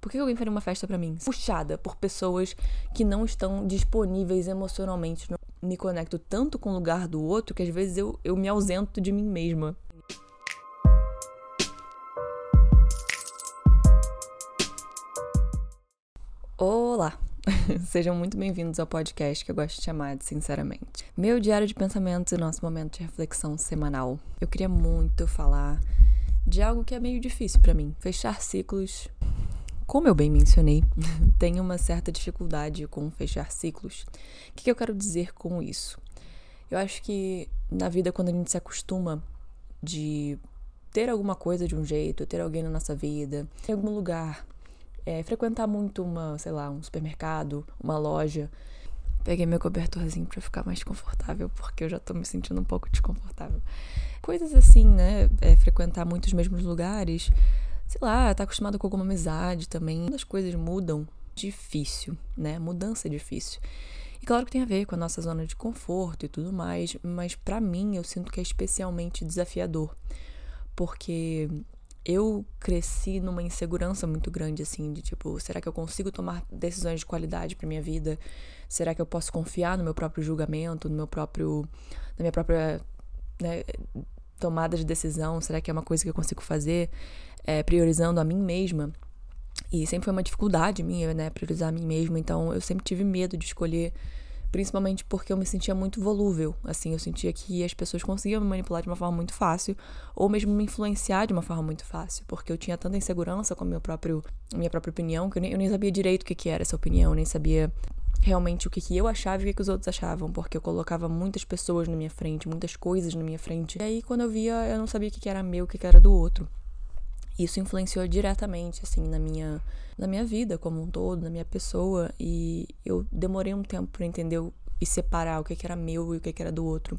Por que alguém faria uma festa para mim? Puxada por pessoas que não estão disponíveis emocionalmente. Me conecto tanto com o lugar do outro que às vezes eu, eu me ausento de mim mesma. Olá! Sejam muito bem-vindos ao podcast que eu gosto de chamar de Sinceramente. Meu diário de pensamentos e nosso momento de reflexão semanal. Eu queria muito falar de algo que é meio difícil para mim: fechar ciclos. Como eu bem mencionei, tenho uma certa dificuldade com fechar ciclos. O que eu quero dizer com isso? Eu acho que na vida, quando a gente se acostuma de ter alguma coisa de um jeito, ter alguém na nossa vida, em algum lugar, é, frequentar muito uma, sei lá, um supermercado, uma loja. Peguei meu cobertorzinho para ficar mais confortável, porque eu já tô me sentindo um pouco desconfortável. Coisas assim, né? É, frequentar muitos mesmos lugares. Sei lá, tá acostumado com alguma amizade também. As coisas mudam difícil, né? Mudança é difícil. E claro que tem a ver com a nossa zona de conforto e tudo mais, mas para mim eu sinto que é especialmente desafiador, porque eu cresci numa insegurança muito grande, assim, de tipo, será que eu consigo tomar decisões de qualidade para minha vida? Será que eu posso confiar no meu próprio julgamento, no meu próprio, na minha própria né, tomada de decisão? Será que é uma coisa que eu consigo fazer é, priorizando a mim mesma? E sempre foi uma dificuldade minha, né, priorizar a mim mesma. Então eu sempre tive medo de escolher principalmente porque eu me sentia muito volúvel. Assim, eu sentia que as pessoas conseguiam me manipular de uma forma muito fácil, ou mesmo me influenciar de uma forma muito fácil, porque eu tinha tanta insegurança com a minha própria, minha própria opinião que eu nem, eu nem sabia direito o que, que era essa opinião, nem sabia realmente o que, que eu achava e o que, que os outros achavam, porque eu colocava muitas pessoas na minha frente, muitas coisas na minha frente. E aí, quando eu via, eu não sabia o que, que era meu, o que, que era do outro. Isso influenciou diretamente, assim, na minha, na minha vida como um todo, na minha pessoa. E eu demorei um tempo para entender e separar o que, era meu e o que, era do outro.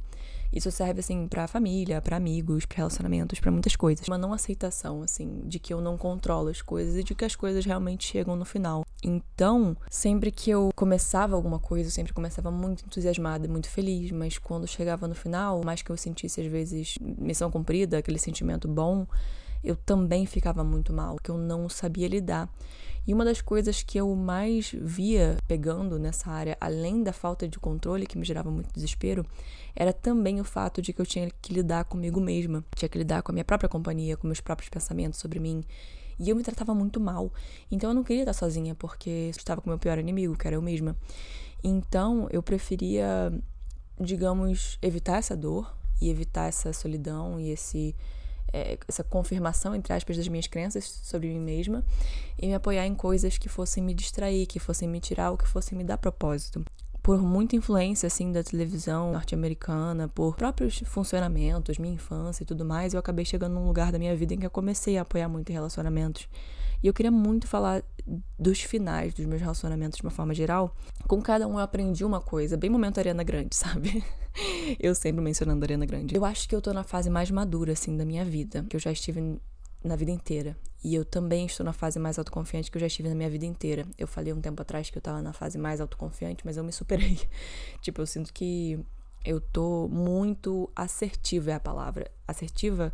Isso serve, assim, pra família, para amigos, para relacionamentos, para muitas coisas. Uma não aceitação, assim, de que eu não controlo as coisas e de que as coisas realmente chegam no final. Então, sempre que eu começava alguma coisa, eu sempre começava muito entusiasmada, muito feliz, mas quando chegava no final, mais que eu sentisse às vezes missão cumprida, aquele sentimento bom, eu também ficava muito mal, que eu não sabia lidar. E uma das coisas que eu mais via pegando nessa área, além da falta de controle, que me gerava muito desespero, era também o fato de que eu tinha que lidar comigo mesma, tinha que lidar com a minha própria companhia, com meus próprios pensamentos sobre mim. E eu me tratava muito mal. Então eu não queria estar sozinha, porque estava com o meu pior inimigo, que era eu mesma. Então eu preferia, digamos, evitar essa dor e evitar essa solidão e esse é, essa confirmação, entre aspas, das minhas crenças sobre mim mesma e me apoiar em coisas que fossem me distrair, que fossem me tirar ou que fossem me dar propósito. Por muita influência, assim, da televisão norte-americana, por próprios funcionamentos, minha infância e tudo mais, eu acabei chegando num lugar da minha vida em que eu comecei a apoiar muito em relacionamentos e eu queria muito falar dos finais dos meus relacionamentos de uma forma geral. Com cada um eu aprendi uma coisa, bem momento Ariana Grande, sabe? eu sempre mencionando Ariana Grande. Eu acho que eu tô na fase mais madura, assim, da minha vida, que eu já estive na vida inteira. E eu também estou na fase mais autoconfiante que eu já estive na minha vida inteira. Eu falei um tempo atrás que eu tava na fase mais autoconfiante, mas eu me superei. tipo, eu sinto que eu tô muito assertiva é a palavra. Assertiva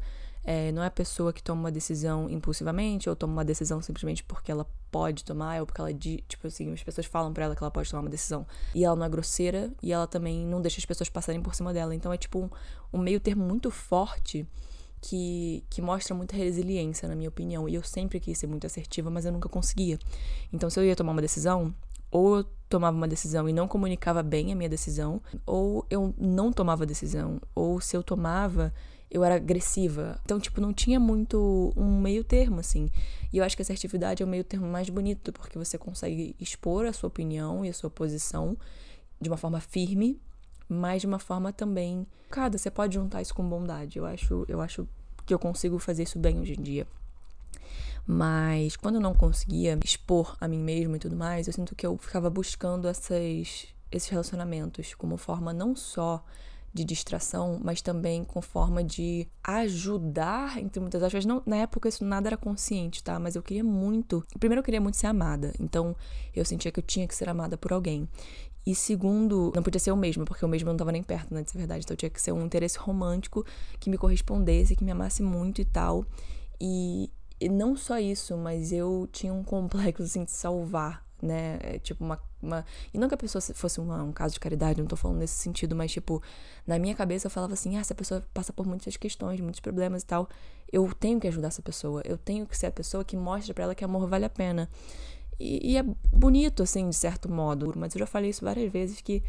é, não é a pessoa que toma uma decisão impulsivamente ou toma uma decisão simplesmente porque ela pode tomar ou porque ela, tipo assim, as pessoas falam para ela que ela pode tomar uma decisão. E ela não é grosseira e ela também não deixa as pessoas passarem por cima dela. Então é tipo um, um meio termo muito forte que, que mostra muita resiliência, na minha opinião. E eu sempre quis ser muito assertiva, mas eu nunca conseguia. Então se eu ia tomar uma decisão, ou eu tomava uma decisão e não comunicava bem a minha decisão, ou eu não tomava decisão, ou se eu tomava eu era agressiva. Então, tipo, não tinha muito um meio termo, assim. E eu acho que a assertividade é o meio termo mais bonito, porque você consegue expor a sua opinião e a sua posição de uma forma firme, mas de uma forma também. Cada, você pode juntar isso com bondade. Eu acho, eu acho que eu consigo fazer isso bem hoje em dia. Mas quando eu não conseguia expor a mim mesma e tudo mais, eu sinto que eu ficava buscando essas, esses relacionamentos como forma não só de distração, mas também com forma de ajudar, entre muitas aspas. Não, na época isso nada era consciente, tá? Mas eu queria muito. Primeiro, eu queria muito ser amada. Então, eu sentia que eu tinha que ser amada por alguém. E segundo, não podia ser o mesmo, porque o mesmo não estava nem perto, né, de ser verdade. Então, tinha que ser um interesse romântico que me correspondesse, que me amasse muito e tal. E, e não só isso, mas eu tinha um complexo assim de salvar, né? É, tipo, uma, uma. E não que a pessoa fosse uma, um caso de caridade, não tô falando nesse sentido, mas, tipo, na minha cabeça eu falava assim: ah, essa pessoa passa por muitas questões, muitos problemas e tal. Eu tenho que ajudar essa pessoa. Eu tenho que ser a pessoa que mostra para ela que amor vale a pena. E, e, é bonito, assim, de certo modo. Mas eu já falei isso várias vezes que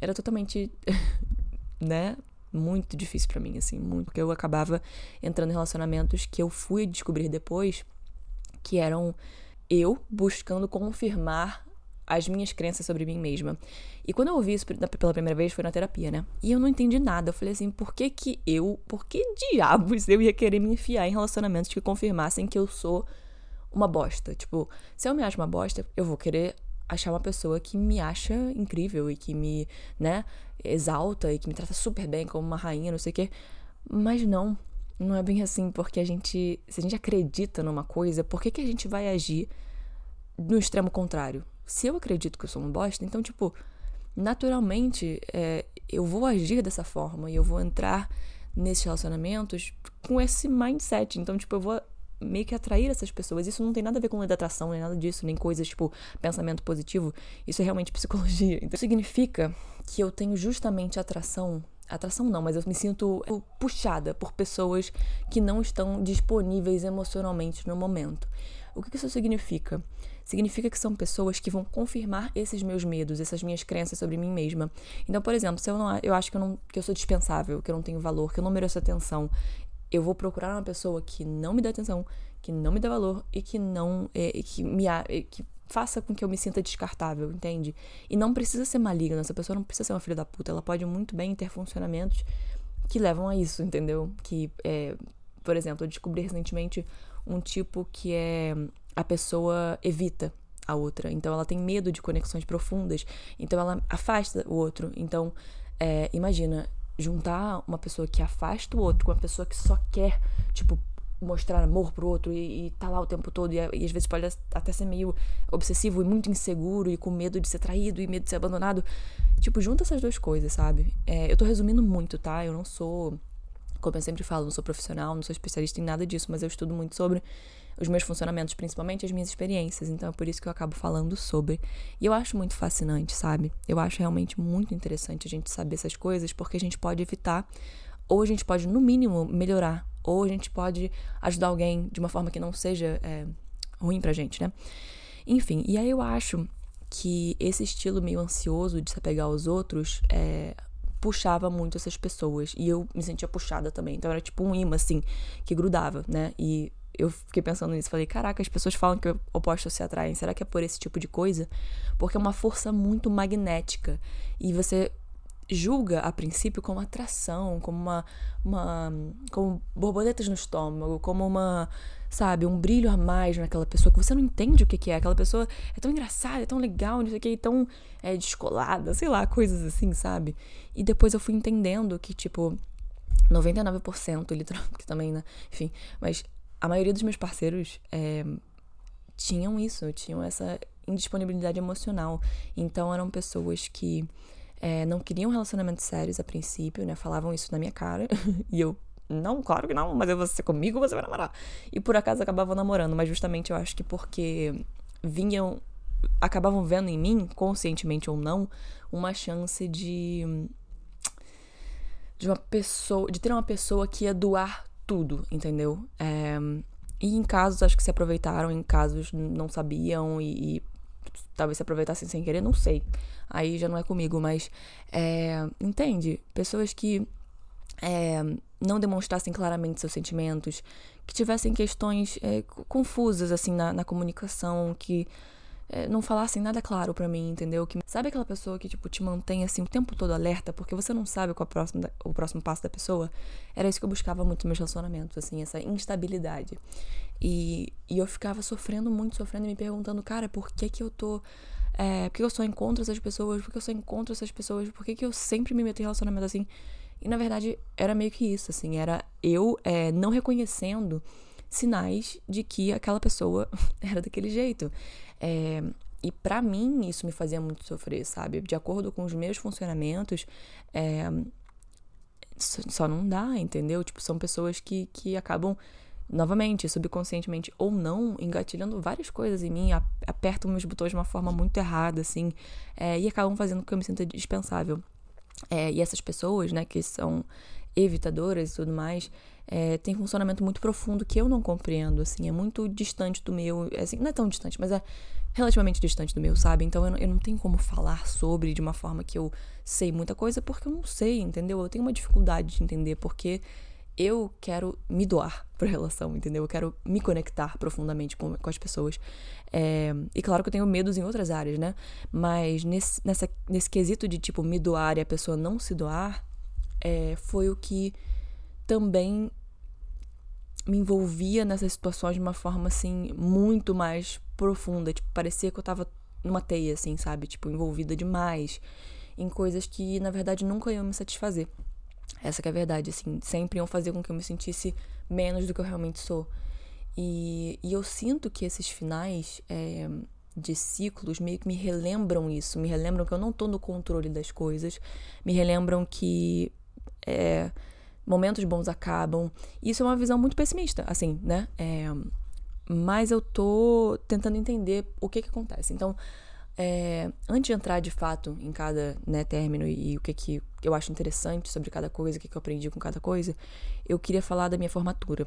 era totalmente, né? Muito difícil para mim, assim, muito. Porque eu acabava entrando em relacionamentos que eu fui descobrir depois que eram eu buscando confirmar as minhas crenças sobre mim mesma. E quando eu ouvi isso pela primeira vez foi na terapia, né? E eu não entendi nada. Eu falei assim, por que que eu, por que diabos eu ia querer me enfiar em relacionamentos que confirmassem que eu sou uma bosta? Tipo, se eu me acho uma bosta, eu vou querer achar uma pessoa que me acha incrível e que me, né, exalta e que me trata super bem como uma rainha, não sei o quê. Mas não, não é bem assim, porque a gente, se a gente acredita numa coisa, por que, que a gente vai agir no extremo contrário? Se eu acredito que eu sou uma bosta, então, tipo, naturalmente é, eu vou agir dessa forma e eu vou entrar nesses relacionamentos com esse mindset. Então, tipo, eu vou meio que atrair essas pessoas. Isso não tem nada a ver com lei da atração, nem nada disso, nem coisas tipo pensamento positivo. Isso é realmente psicologia. Então, significa que eu tenho justamente atração atração não, mas eu me sinto puxada por pessoas que não estão disponíveis emocionalmente no momento. O que isso significa? Significa que são pessoas que vão confirmar esses meus medos, essas minhas crenças sobre mim mesma. Então, por exemplo, se eu não eu acho que eu não que eu sou dispensável, que eu não tenho valor, que eu não mereço atenção, eu vou procurar uma pessoa que não me dá atenção, que não me dá valor e que não é, que me que faça com que eu me sinta descartável, entende? E não precisa ser maligna, essa pessoa não precisa ser uma filha da puta, ela pode muito bem ter funcionamentos que levam a isso, entendeu? Que, é, por exemplo, eu descobri recentemente um tipo que é a pessoa evita a outra, então ela tem medo de conexões profundas, então ela afasta o outro. Então, é, imagina juntar uma pessoa que afasta o outro com uma pessoa que só quer, tipo, mostrar amor pro outro e, e tá lá o tempo todo e, e, às vezes pode até ser meio obsessivo e muito inseguro e com medo de ser traído e medo de ser abandonado. Tipo, junta essas duas coisas, sabe? É, eu tô resumindo muito, tá? Eu não sou, como eu sempre falo, não sou profissional, não sou especialista em nada disso, mas eu estudo muito sobre os meus funcionamentos, principalmente as minhas experiências. Então é por isso que eu acabo falando sobre. E eu acho muito fascinante, sabe? Eu acho realmente muito interessante a gente saber essas coisas, porque a gente pode evitar, ou a gente pode, no mínimo, melhorar ou a gente pode ajudar alguém de uma forma que não seja é, ruim pra gente, né? Enfim, e aí eu acho que esse estilo meio ansioso de se apegar aos outros é, puxava muito essas pessoas. E eu me sentia puxada também. Então era tipo um imã, assim, que grudava, né? E eu fiquei pensando nisso. Falei, caraca, as pessoas falam que opostos se atraem. Será que é por esse tipo de coisa? Porque é uma força muito magnética. E você julga a princípio como atração, como uma, uma como borboletas no estômago, como uma, sabe, um brilho a mais naquela pessoa que você não entende o que, que é. Aquela pessoa é tão engraçada, é tão legal, não sei o que, tão é, descolada, sei lá, coisas assim, sabe? E depois eu fui entendendo que, tipo, 99%, literalmente, que também, né? Enfim, mas a maioria dos meus parceiros é, tinham isso, tinham essa indisponibilidade emocional. Então eram pessoas que é, não queriam relacionamentos sérios a princípio, né? Falavam isso na minha cara. e eu, não, claro que não, mas eu vou ser comigo, você vai namorar. E por acaso acabavam namorando, mas justamente eu acho que porque vinham. acabavam vendo em mim, conscientemente ou não, uma chance de. de uma pessoa. de ter uma pessoa que ia doar tudo, entendeu? É, e em casos acho que se aproveitaram, em casos não sabiam e, e talvez se aproveitassem sem querer, não sei. Aí já não é comigo, mas é, entende? Pessoas que é, não demonstrassem claramente seus sentimentos, que tivessem questões é, confusas assim na, na comunicação, que é, não falassem nada claro para mim, entendeu? Que sabe aquela pessoa que tipo te mantém assim o tempo todo alerta porque você não sabe qual o próximo, o próximo passo da pessoa? Era isso que eu buscava muito nos meus relacionamentos, assim, essa instabilidade. E, e eu ficava sofrendo muito, sofrendo e me perguntando, cara, por que que eu tô é, por que eu só encontro essas pessoas? Por que eu só encontro essas pessoas? Por que, que eu sempre me meto em relacionamento assim? E na verdade era meio que isso, assim, era eu é, não reconhecendo sinais de que aquela pessoa era daquele jeito. É, e para mim isso me fazia muito sofrer, sabe? De acordo com os meus funcionamentos, é, só não dá, entendeu? Tipo, são pessoas que, que acabam novamente, subconscientemente ou não, engatilhando várias coisas em mim, apertam meus botões de uma forma muito errada, assim, é, e acabam fazendo com que eu me sinta dispensável. É, e essas pessoas, né, que são evitadoras e tudo mais, é, tem funcionamento muito profundo que eu não compreendo, assim, é muito distante do meu, é, assim, não é tão distante, mas é relativamente distante do meu, sabe? Então eu não, eu não tenho como falar sobre de uma forma que eu sei muita coisa, porque eu não sei, entendeu? Eu tenho uma dificuldade de entender, porque eu quero me doar pra relação, entendeu? Eu quero me conectar profundamente com, com as pessoas. É, e claro que eu tenho medos em outras áreas, né? Mas nesse, nessa, nesse quesito de, tipo, me doar e a pessoa não se doar, é, foi o que também me envolvia nessas situações de uma forma, assim, muito mais profunda. Tipo, parecia que eu tava numa teia, assim, sabe? Tipo, envolvida demais em coisas que, na verdade, nunca iam me satisfazer. Essa que é a verdade, assim, sempre iam fazer com que eu me sentisse menos do que eu realmente sou. E, e eu sinto que esses finais é, de ciclos meio que me relembram isso, me relembram que eu não tô no controle das coisas, me relembram que é, momentos bons acabam. Isso é uma visão muito pessimista, assim, né? É, mas eu tô tentando entender o que que acontece. Então, é, antes de entrar de fato em cada né, término e, e, o que, que eu acho interessante sobre cada coisa, o que, que eu aprendi com cada coisa, eu queria falar da minha formatura.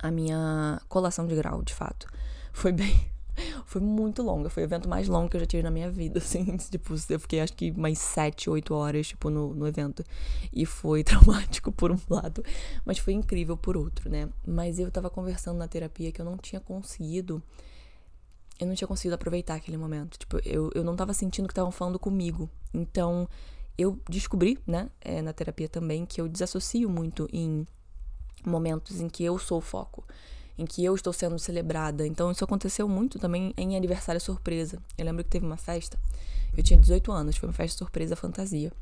A minha colação de grau, de fato. Foi bem. Foi muito longa. Foi o evento mais longo que eu já tive na minha vida, assim. Tipo, eu fiquei acho que mais sete, oito horas, tipo, no, no evento. E foi traumático por um lado, mas foi incrível por outro, né? Mas eu tava conversando na terapia que eu não tinha conseguido eu não tinha conseguido aproveitar aquele momento. Tipo, eu, eu não tava sentindo que estavam falando comigo. Então, eu descobri, né, é, na terapia também, que eu desassocio muito em momentos em que eu sou o foco, em que eu estou sendo celebrada. Então, isso aconteceu muito também em aniversário surpresa. Eu lembro que teve uma festa, eu tinha 18 anos, foi uma festa surpresa fantasia.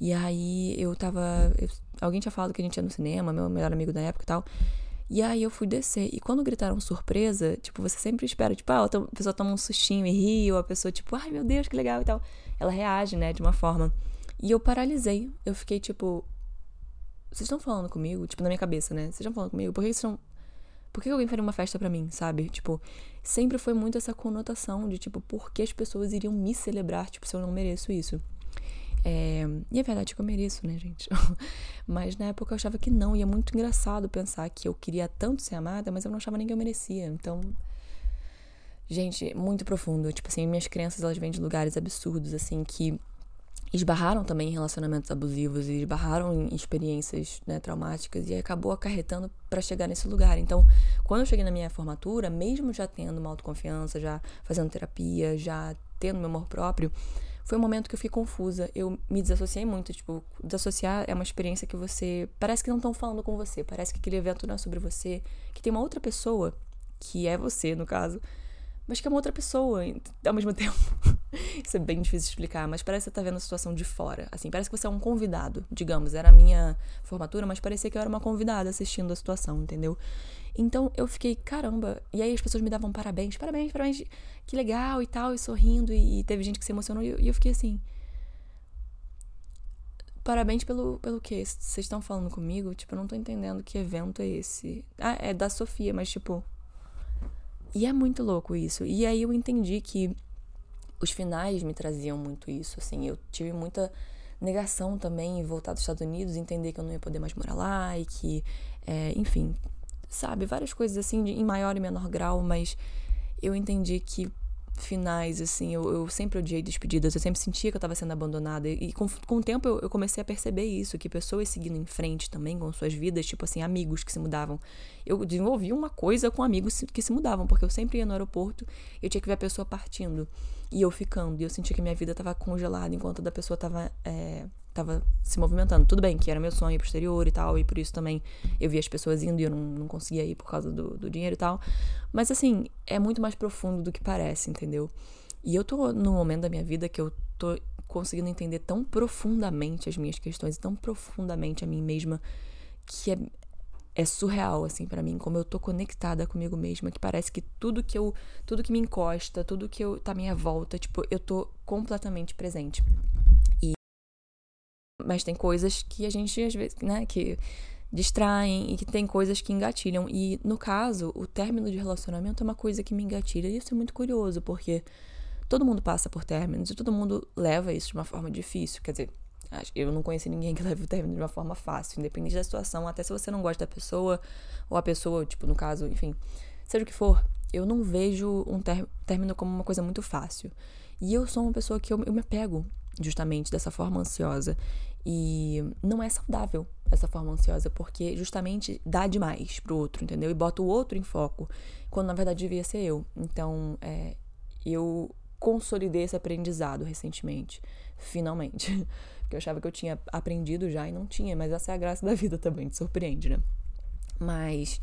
E aí eu tava. Eu, alguém tinha falado que a gente ia no cinema, meu melhor amigo da época e tal. E aí eu fui descer. E quando gritaram surpresa, tipo, você sempre espera, tipo, ah, a pessoa toma um sustinho e ri, ou a pessoa, tipo, ai meu Deus, que legal e tal. Ela reage, né, de uma forma. E eu paralisei. Eu fiquei, tipo, vocês estão falando comigo? Tipo, na minha cabeça, né? Vocês estão falando comigo? Por que vocês estão. Por que alguém faria uma festa para mim, sabe? Tipo, sempre foi muito essa conotação de, tipo, por que as pessoas iriam me celebrar, tipo, se eu não mereço isso. É, e é verdade que eu mereço, né, gente? mas na época eu achava que não. E é muito engraçado pensar que eu queria tanto ser amada, mas eu não achava nem que eu merecia. Então, gente, muito profundo. Tipo assim, minhas crenças, elas vêm de lugares absurdos, assim, que esbarraram também em relacionamentos abusivos e esbarraram em experiências né, traumáticas e acabou acarretando para chegar nesse lugar. Então, quando eu cheguei na minha formatura, mesmo já tendo uma autoconfiança, já fazendo terapia, já tendo meu amor próprio, foi um momento que eu fiquei confusa. Eu me desassociei muito. Tipo, desassociar é uma experiência que você. Parece que não estão falando com você. Parece que aquele evento não é sobre você. Que tem uma outra pessoa, que é você, no caso, mas que é uma outra pessoa ao mesmo tempo. Isso é bem difícil de explicar, mas parece que você tá vendo a situação de fora. Assim, parece que você é um convidado, digamos. Era a minha formatura, mas parecia que eu era uma convidada assistindo a situação, entendeu? Então eu fiquei, caramba. E aí as pessoas me davam parabéns, parabéns, parabéns, que legal e tal, e sorrindo. E teve gente que se emocionou. E eu fiquei assim. Parabéns pelo, pelo quê? Vocês estão falando comigo? Tipo, eu não tô entendendo que evento é esse. Ah, é da Sofia, mas tipo. E é muito louco isso. E aí eu entendi que os finais me traziam muito isso, assim. Eu tive muita negação também em voltar dos Estados Unidos, entender que eu não ia poder mais morar lá e que, é, enfim, sabe? Várias coisas assim, em maior e menor grau, mas eu entendi que finais, assim, eu, eu sempre odiei despedidas, eu sempre sentia que eu estava sendo abandonada. E com, com o tempo eu, eu, comecei a perceber isso, que pessoas seguindo em frente também com suas vidas, tipo assim, amigos que se mudavam. Eu desenvolvi uma coisa com amigos que se mudavam, porque eu sempre ia no aeroporto eu tinha que ver a pessoa partindo. E eu ficando, e eu sentia que minha vida estava congelada enquanto a da pessoa estava é, tava se movimentando. Tudo bem que era meu sonho pro exterior e tal, e por isso também eu via as pessoas indo e eu não, não conseguia ir por causa do, do dinheiro e tal. Mas assim, é muito mais profundo do que parece, entendeu? E eu tô no momento da minha vida que eu tô conseguindo entender tão profundamente as minhas questões, tão profundamente a mim mesma, que é, é surreal, assim, para mim, como eu tô conectada comigo mesma, que parece que tudo que eu, tudo que me encosta, tudo que eu, tá à minha volta, tipo, eu tô completamente presente. Mas tem coisas que a gente, às vezes, né, que distraem e que tem coisas que engatilham. E no caso, o término de relacionamento é uma coisa que me engatilha. E isso é muito curioso, porque todo mundo passa por términos e todo mundo leva isso de uma forma difícil. Quer dizer, eu não conheci ninguém que leve o término de uma forma fácil, independente da situação, até se você não gosta da pessoa, ou a pessoa, tipo, no caso, enfim, seja o que for, eu não vejo um término como uma coisa muito fácil. E eu sou uma pessoa que eu, eu me apego justamente dessa forma ansiosa. E não é saudável essa forma ansiosa, porque justamente dá demais pro outro, entendeu? E bota o outro em foco, quando na verdade devia ser eu. Então, é, eu consolidei esse aprendizado recentemente, finalmente. Porque eu achava que eu tinha aprendido já e não tinha, mas essa é a graça da vida também, te surpreende, né? Mas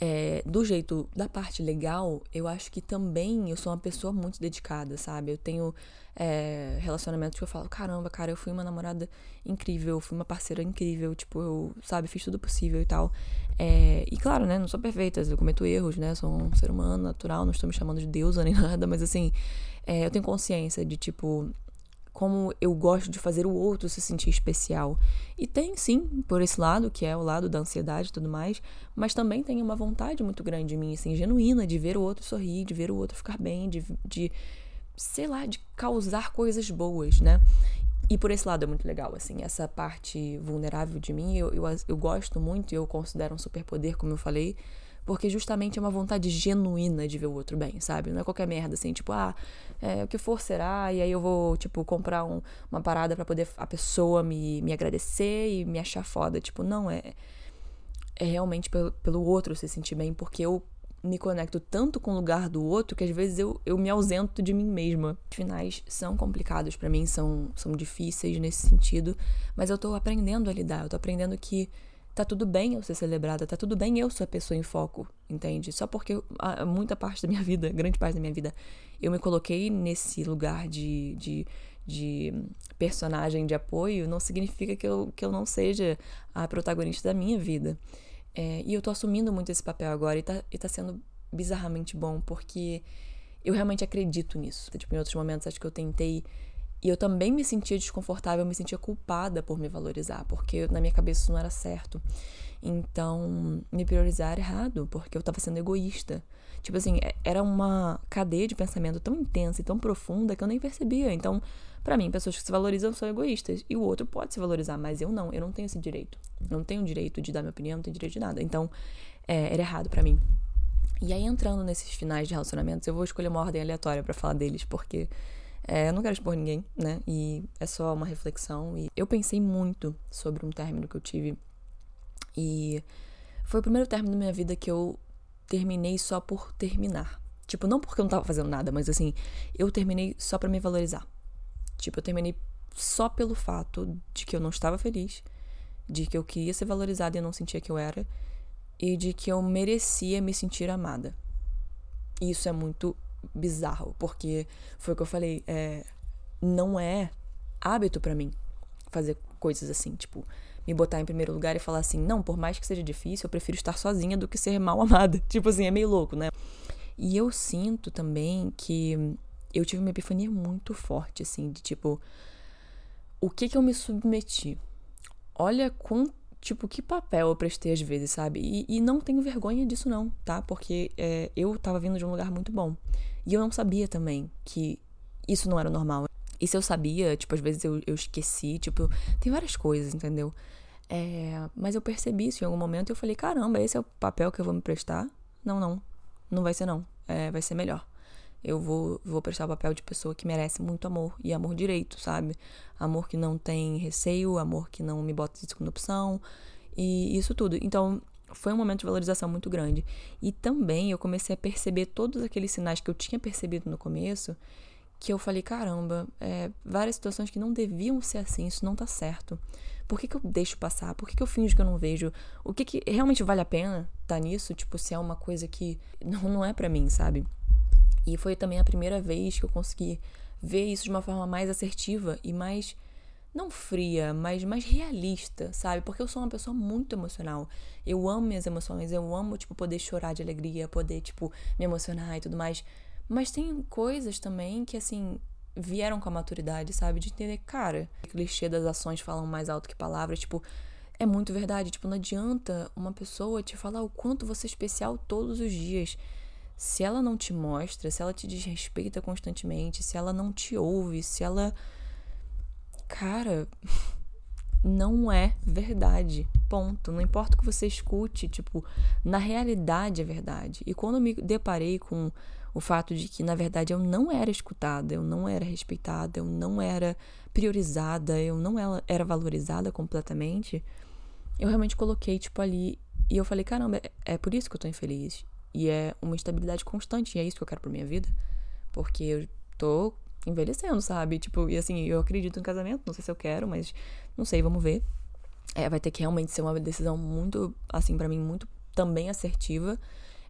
é, do jeito da parte legal, eu acho que também eu sou uma pessoa muito dedicada, sabe? Eu tenho é, relacionamentos que eu falo, caramba, cara, eu fui uma namorada incrível, fui uma parceira incrível, tipo, eu, sabe, fiz tudo possível e tal. É, e claro, né, não sou perfeita, eu cometo erros, né? Sou um ser humano natural, não estou me chamando de deusa nem nada, mas assim, é, eu tenho consciência de, tipo, como eu gosto de fazer o outro se sentir especial. E tem sim, por esse lado, que é o lado da ansiedade e tudo mais, mas também tem uma vontade muito grande em mim, assim, genuína, de ver o outro sorrir, de ver o outro ficar bem, de, de sei lá, de causar coisas boas, né? E por esse lado é muito legal, assim, essa parte vulnerável de mim, eu, eu, eu gosto muito eu considero um superpoder, como eu falei, porque justamente é uma vontade genuína de ver o outro bem, sabe? Não é qualquer merda assim, tipo, ah, é, o que for será, e aí eu vou, tipo, comprar um, uma parada para poder a pessoa me, me agradecer e me achar foda. Tipo, não, é, é realmente pelo, pelo outro se sentir bem, porque eu me conecto tanto com o lugar do outro que às vezes eu, eu me ausento de mim mesma. Os finais são complicados para mim, são, são difíceis nesse sentido, mas eu tô aprendendo a lidar, eu tô aprendendo que tá tudo bem eu ser celebrada, tá tudo bem eu ser a pessoa em foco, entende? Só porque a, muita parte da minha vida, grande parte da minha vida, eu me coloquei nesse lugar de, de, de personagem de apoio, não significa que eu, que eu não seja a protagonista da minha vida. É, e eu tô assumindo muito esse papel agora e tá, e tá sendo bizarramente bom, porque eu realmente acredito nisso. Tipo, em outros momentos acho que eu tentei e eu também me sentia desconfortável, me sentia culpada por me valorizar, porque na minha cabeça isso não era certo. Então, me priorizar era errado, porque eu estava sendo egoísta. Tipo assim, é, era uma cadeia de pensamento tão intensa e tão profunda que eu nem percebia. Então, para mim, pessoas que se valorizam são egoístas. E o outro pode se valorizar, mas eu não. Eu não tenho esse direito. Eu não tenho o direito de dar minha opinião, não tenho direito de nada. Então, é, era errado para mim. E aí, entrando nesses finais de relacionamentos, eu vou escolher uma ordem aleatória para falar deles, porque é, eu não quero expor ninguém, né? E é só uma reflexão. E eu pensei muito sobre um término que eu tive. E foi o primeiro término da minha vida que eu terminei só por terminar. Tipo, não porque eu não tava fazendo nada, mas assim, eu terminei só para me valorizar. Tipo, eu terminei só pelo fato de que eu não estava feliz, de que eu queria ser valorizada e eu não sentia que eu era, e de que eu merecia me sentir amada. E isso é muito bizarro, porque foi o que eu falei, é, não é hábito para mim fazer coisas assim, tipo, me botar em primeiro lugar e falar assim, não, por mais que seja difícil, eu prefiro estar sozinha do que ser mal amada. Tipo assim, é meio louco, né? E eu sinto também que eu tive uma epifania muito forte, assim, de tipo, o que que eu me submeti? Olha quanto tipo, que papel eu prestei às vezes, sabe? E, e não tenho vergonha disso, não, tá? Porque é, eu tava vindo de um lugar muito bom. E eu não sabia também que isso não era normal. E se eu sabia, tipo, às vezes eu, eu esqueci, tipo, tem várias coisas, entendeu? É, mas eu percebi isso em algum momento e eu falei, caramba, esse é o papel que eu vou me prestar? Não, não. Não vai ser não. É, vai ser melhor. Eu vou, vou prestar o papel de pessoa que merece muito amor. E amor direito, sabe? Amor que não tem receio, amor que não me bota de segunda opção. E isso tudo. Então, foi um momento de valorização muito grande. E também eu comecei a perceber todos aqueles sinais que eu tinha percebido no começo, que eu falei, caramba, é, várias situações que não deviam ser assim, isso não tá certo. Por que, que eu deixo passar? Por que, que eu finjo que eu não vejo? O que, que realmente vale a pena tá nisso? Tipo, se é uma coisa que não, não é para mim, sabe? E foi também a primeira vez que eu consegui ver isso de uma forma mais assertiva e mais não fria, mas mais realista, sabe? Porque eu sou uma pessoa muito emocional. Eu amo minhas emoções, eu amo, tipo, poder chorar de alegria, poder, tipo, me emocionar e tudo mais. Mas tem coisas também que, assim, vieram com a maturidade, sabe? De entender, cara, o clichê das ações falam mais alto que palavras, tipo, é muito verdade. Tipo, não adianta uma pessoa te falar o quanto você é especial todos os dias. Se ela não te mostra, se ela te desrespeita constantemente, se ela não te ouve, se ela. Cara, não é verdade. Ponto. Não importa o que você escute, tipo, na realidade é verdade. E quando me deparei com o fato de que, na verdade, eu não era escutada, eu não era respeitada, eu não era priorizada, eu não era valorizada completamente, eu realmente coloquei, tipo, ali. E eu falei, caramba, é, é por isso que eu tô infeliz. E é uma instabilidade constante, e é isso que eu quero pra minha vida. Porque eu tô envelhecendo, sabe? Tipo, e assim, eu acredito em casamento, não sei se eu quero, mas não sei, vamos ver. É, vai ter que realmente ser uma decisão muito, assim, para mim, muito também assertiva.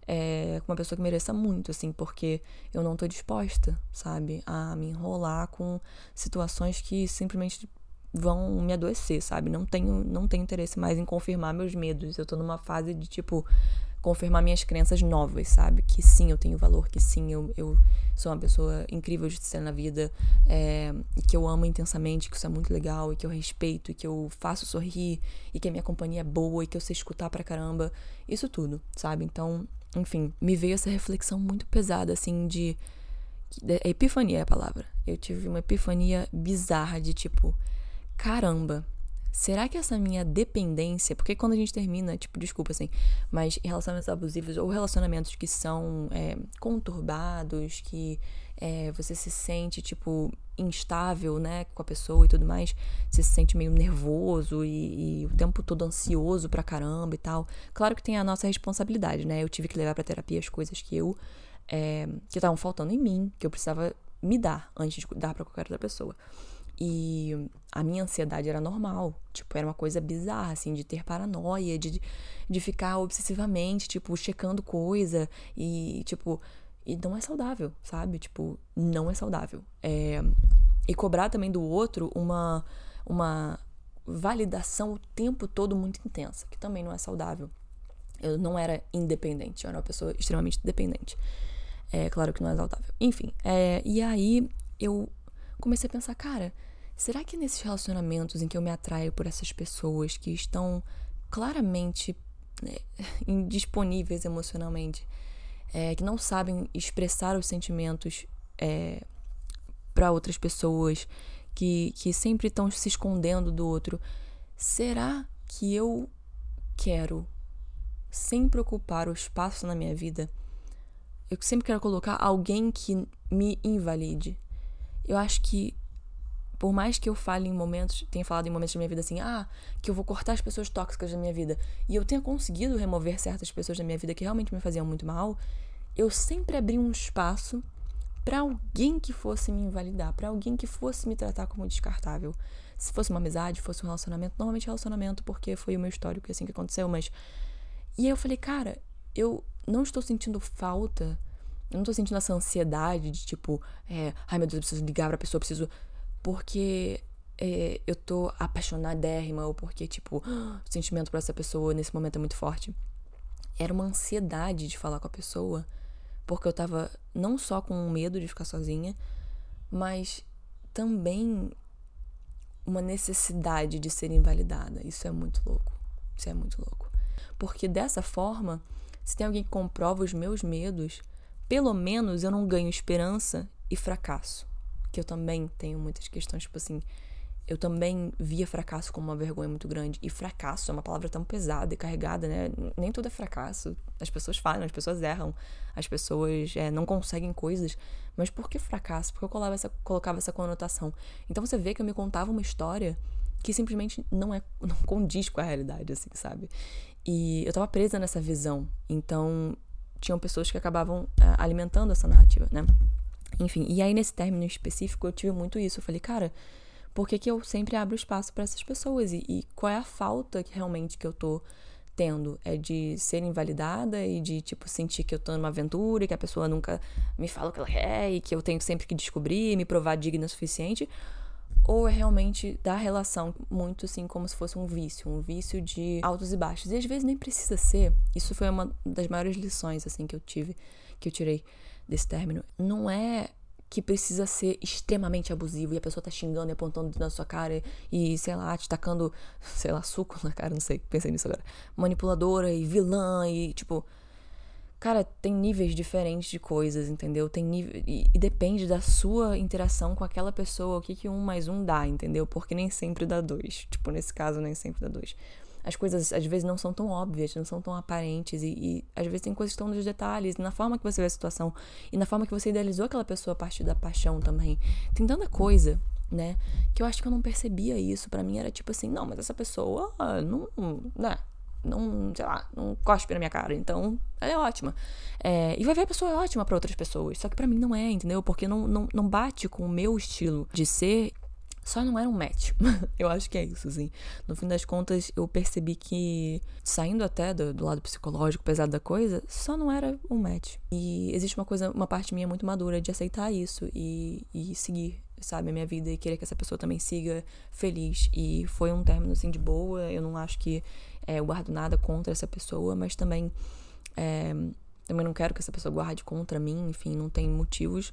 É, com uma pessoa que mereça muito, assim, porque eu não tô disposta, sabe, a me enrolar com situações que simplesmente vão me adoecer, sabe? Não tenho, não tenho interesse mais em confirmar meus medos. Eu tô numa fase de, tipo, confirmar minhas crenças novas, sabe? Que sim, eu tenho valor, que sim, eu, eu sou uma pessoa incrível de ser na vida, é, que eu amo intensamente, que isso é muito legal, e que eu respeito, e que eu faço sorrir, e que a minha companhia é boa, e que eu sei escutar pra caramba. Isso tudo, sabe? Então, enfim, me veio essa reflexão muito pesada, assim, de. Epifania é a palavra. Eu tive uma epifania bizarra de tipo, caramba, será que essa minha dependência, porque quando a gente termina, tipo, desculpa assim, mas relacionamentos abusivos ou relacionamentos que são é, conturbados, que é, você se sente, tipo, instável, né, com a pessoa e tudo mais, você se sente meio nervoso e, e o tempo todo ansioso pra caramba e tal. Claro que tem a nossa responsabilidade, né? Eu tive que levar pra terapia as coisas que eu, é, que estavam faltando em mim, que eu precisava me dar antes de dar pra qualquer outra pessoa. E a minha ansiedade era normal. Tipo, era uma coisa bizarra, assim, de ter paranoia, de, de ficar obsessivamente, tipo, checando coisa. E, tipo, e não é saudável, sabe? Tipo, não é saudável. É, e cobrar também do outro uma, uma validação o tempo todo muito intensa, que também não é saudável. Eu não era independente, eu era uma pessoa extremamente dependente. É claro que não é saudável. Enfim, é, e aí eu comecei a pensar, cara, será que nesses relacionamentos em que eu me atraio por essas pessoas que estão claramente né, indisponíveis emocionalmente, é, que não sabem expressar os sentimentos é, para outras pessoas, que, que sempre estão se escondendo do outro, será que eu quero sempre ocupar o espaço na minha vida? Eu sempre quero colocar alguém que me invalide eu acho que por mais que eu fale em momentos, tenha falado em momentos da minha vida assim, ah, que eu vou cortar as pessoas tóxicas da minha vida, e eu tenha conseguido remover certas pessoas da minha vida que realmente me faziam muito mal, eu sempre abri um espaço para alguém que fosse me invalidar, para alguém que fosse me tratar como descartável. Se fosse uma amizade, fosse um relacionamento, normalmente relacionamento, porque foi o meu histórico, assim que aconteceu, mas. E aí eu falei, cara, eu não estou sentindo falta eu não tô sentindo essa ansiedade de tipo, é, ai meu Deus, eu preciso ligar pra pessoa, preciso. Porque é, eu tô apaixonadérrima, ou porque, tipo, o sentimento por essa pessoa nesse momento é muito forte. Era uma ansiedade de falar com a pessoa, porque eu tava não só com medo de ficar sozinha, mas também uma necessidade de ser invalidada. Isso é muito louco. Isso é muito louco. Porque dessa forma, se tem alguém que comprova os meus medos, pelo menos eu não ganho esperança e fracasso. Que eu também tenho muitas questões, tipo assim, eu também via fracasso como uma vergonha muito grande. E fracasso é uma palavra tão pesada e carregada, né? Nem tudo é fracasso. As pessoas falham, as pessoas erram, as pessoas é, não conseguem coisas. Mas por que fracasso? Porque eu colocava essa, colocava essa conotação. Então você vê que eu me contava uma história que simplesmente não é não condiz com a realidade, assim, sabe? E eu tava presa nessa visão. Então tinham pessoas que acabavam uh, alimentando essa narrativa, né? Enfim, e aí nesse término específico eu tive muito isso. Eu falei, cara, por que, que eu sempre abro espaço para essas pessoas? E, e, qual é a falta que realmente que eu tô tendo? É de ser invalidada e de, tipo, sentir que eu tô numa aventura e que a pessoa nunca me fala o que ela quer e que eu tenho sempre que descobrir, me provar digna o suficiente? ou é realmente da relação muito assim como se fosse um vício, um vício de altos e baixos. E às vezes nem precisa ser. Isso foi uma das maiores lições assim que eu tive, que eu tirei desse término. Não é que precisa ser extremamente abusivo e a pessoa tá xingando e apontando na sua cara e, sei lá, te tacando, sei lá, suco na cara, não sei, pensei nisso agora. Manipuladora e vilã e, tipo. Cara, tem níveis diferentes de coisas, entendeu? Tem nível. E, e, depende da sua interação com aquela pessoa, o que, que um mais um dá, entendeu? Porque nem sempre dá dois. Tipo, nesse caso, nem sempre dá dois as coisas às vezes não são tão óbvias, não são tão aparentes e, e, às vezes tem coisas que estão nos detalhes, na forma que você vê a situação e na forma que você idealizou aquela pessoa a partir da paixão também. Tem tanta coisa, né, que eu acho que eu não percebia isso. para mim era tipo assim, não, mas essa pessoa não, né, não, sei lá, não cospe na minha cara, então ela é ótima. É, e vai ver a pessoa é ótima para outras pessoas, só que para mim não é, entendeu? Porque não, não, não bate com o meu estilo de ser só não era um match. eu acho que é isso, assim. No fim das contas, eu percebi que, saindo até do, do, lado psicológico pesado da coisa, só não era um match. E existe uma coisa, uma parte minha muito madura de aceitar isso e, e seguir, sabe, a minha vida e querer que essa pessoa também siga feliz. E foi um término, assim, de boa. Eu não acho que é, eu guardo nada contra essa pessoa, mas também. É, também não quero que essa pessoa guarde contra mim, enfim, não tem motivos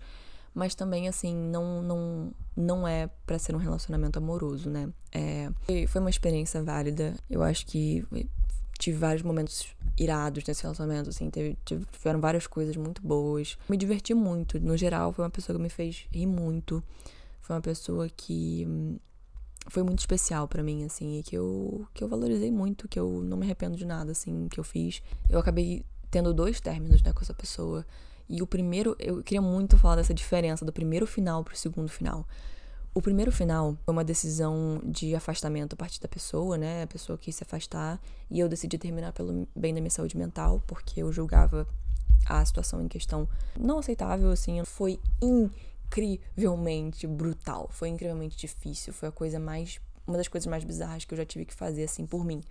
mas também assim não não não é para ser um relacionamento amoroso, né? É, foi uma experiência válida. Eu acho que tive vários momentos irados nesse relacionamento, assim, teve, tiveram várias coisas muito boas. Me diverti muito, no geral, foi uma pessoa que me fez rir muito. Foi uma pessoa que hum, foi muito especial para mim, assim, e que eu, que eu valorizei muito, que eu não me arrependo de nada, assim, que eu fiz. Eu acabei tendo dois términos, né, com essa pessoa. E o primeiro, eu queria muito falar dessa diferença do primeiro final pro segundo final. O primeiro final foi uma decisão de afastamento a partir da pessoa, né? A pessoa quis se afastar e eu decidi terminar pelo bem da minha saúde mental, porque eu julgava a situação em questão não aceitável, assim. Foi incrivelmente brutal, foi incrivelmente difícil, foi a coisa mais uma das coisas mais bizarras que eu já tive que fazer assim por mim.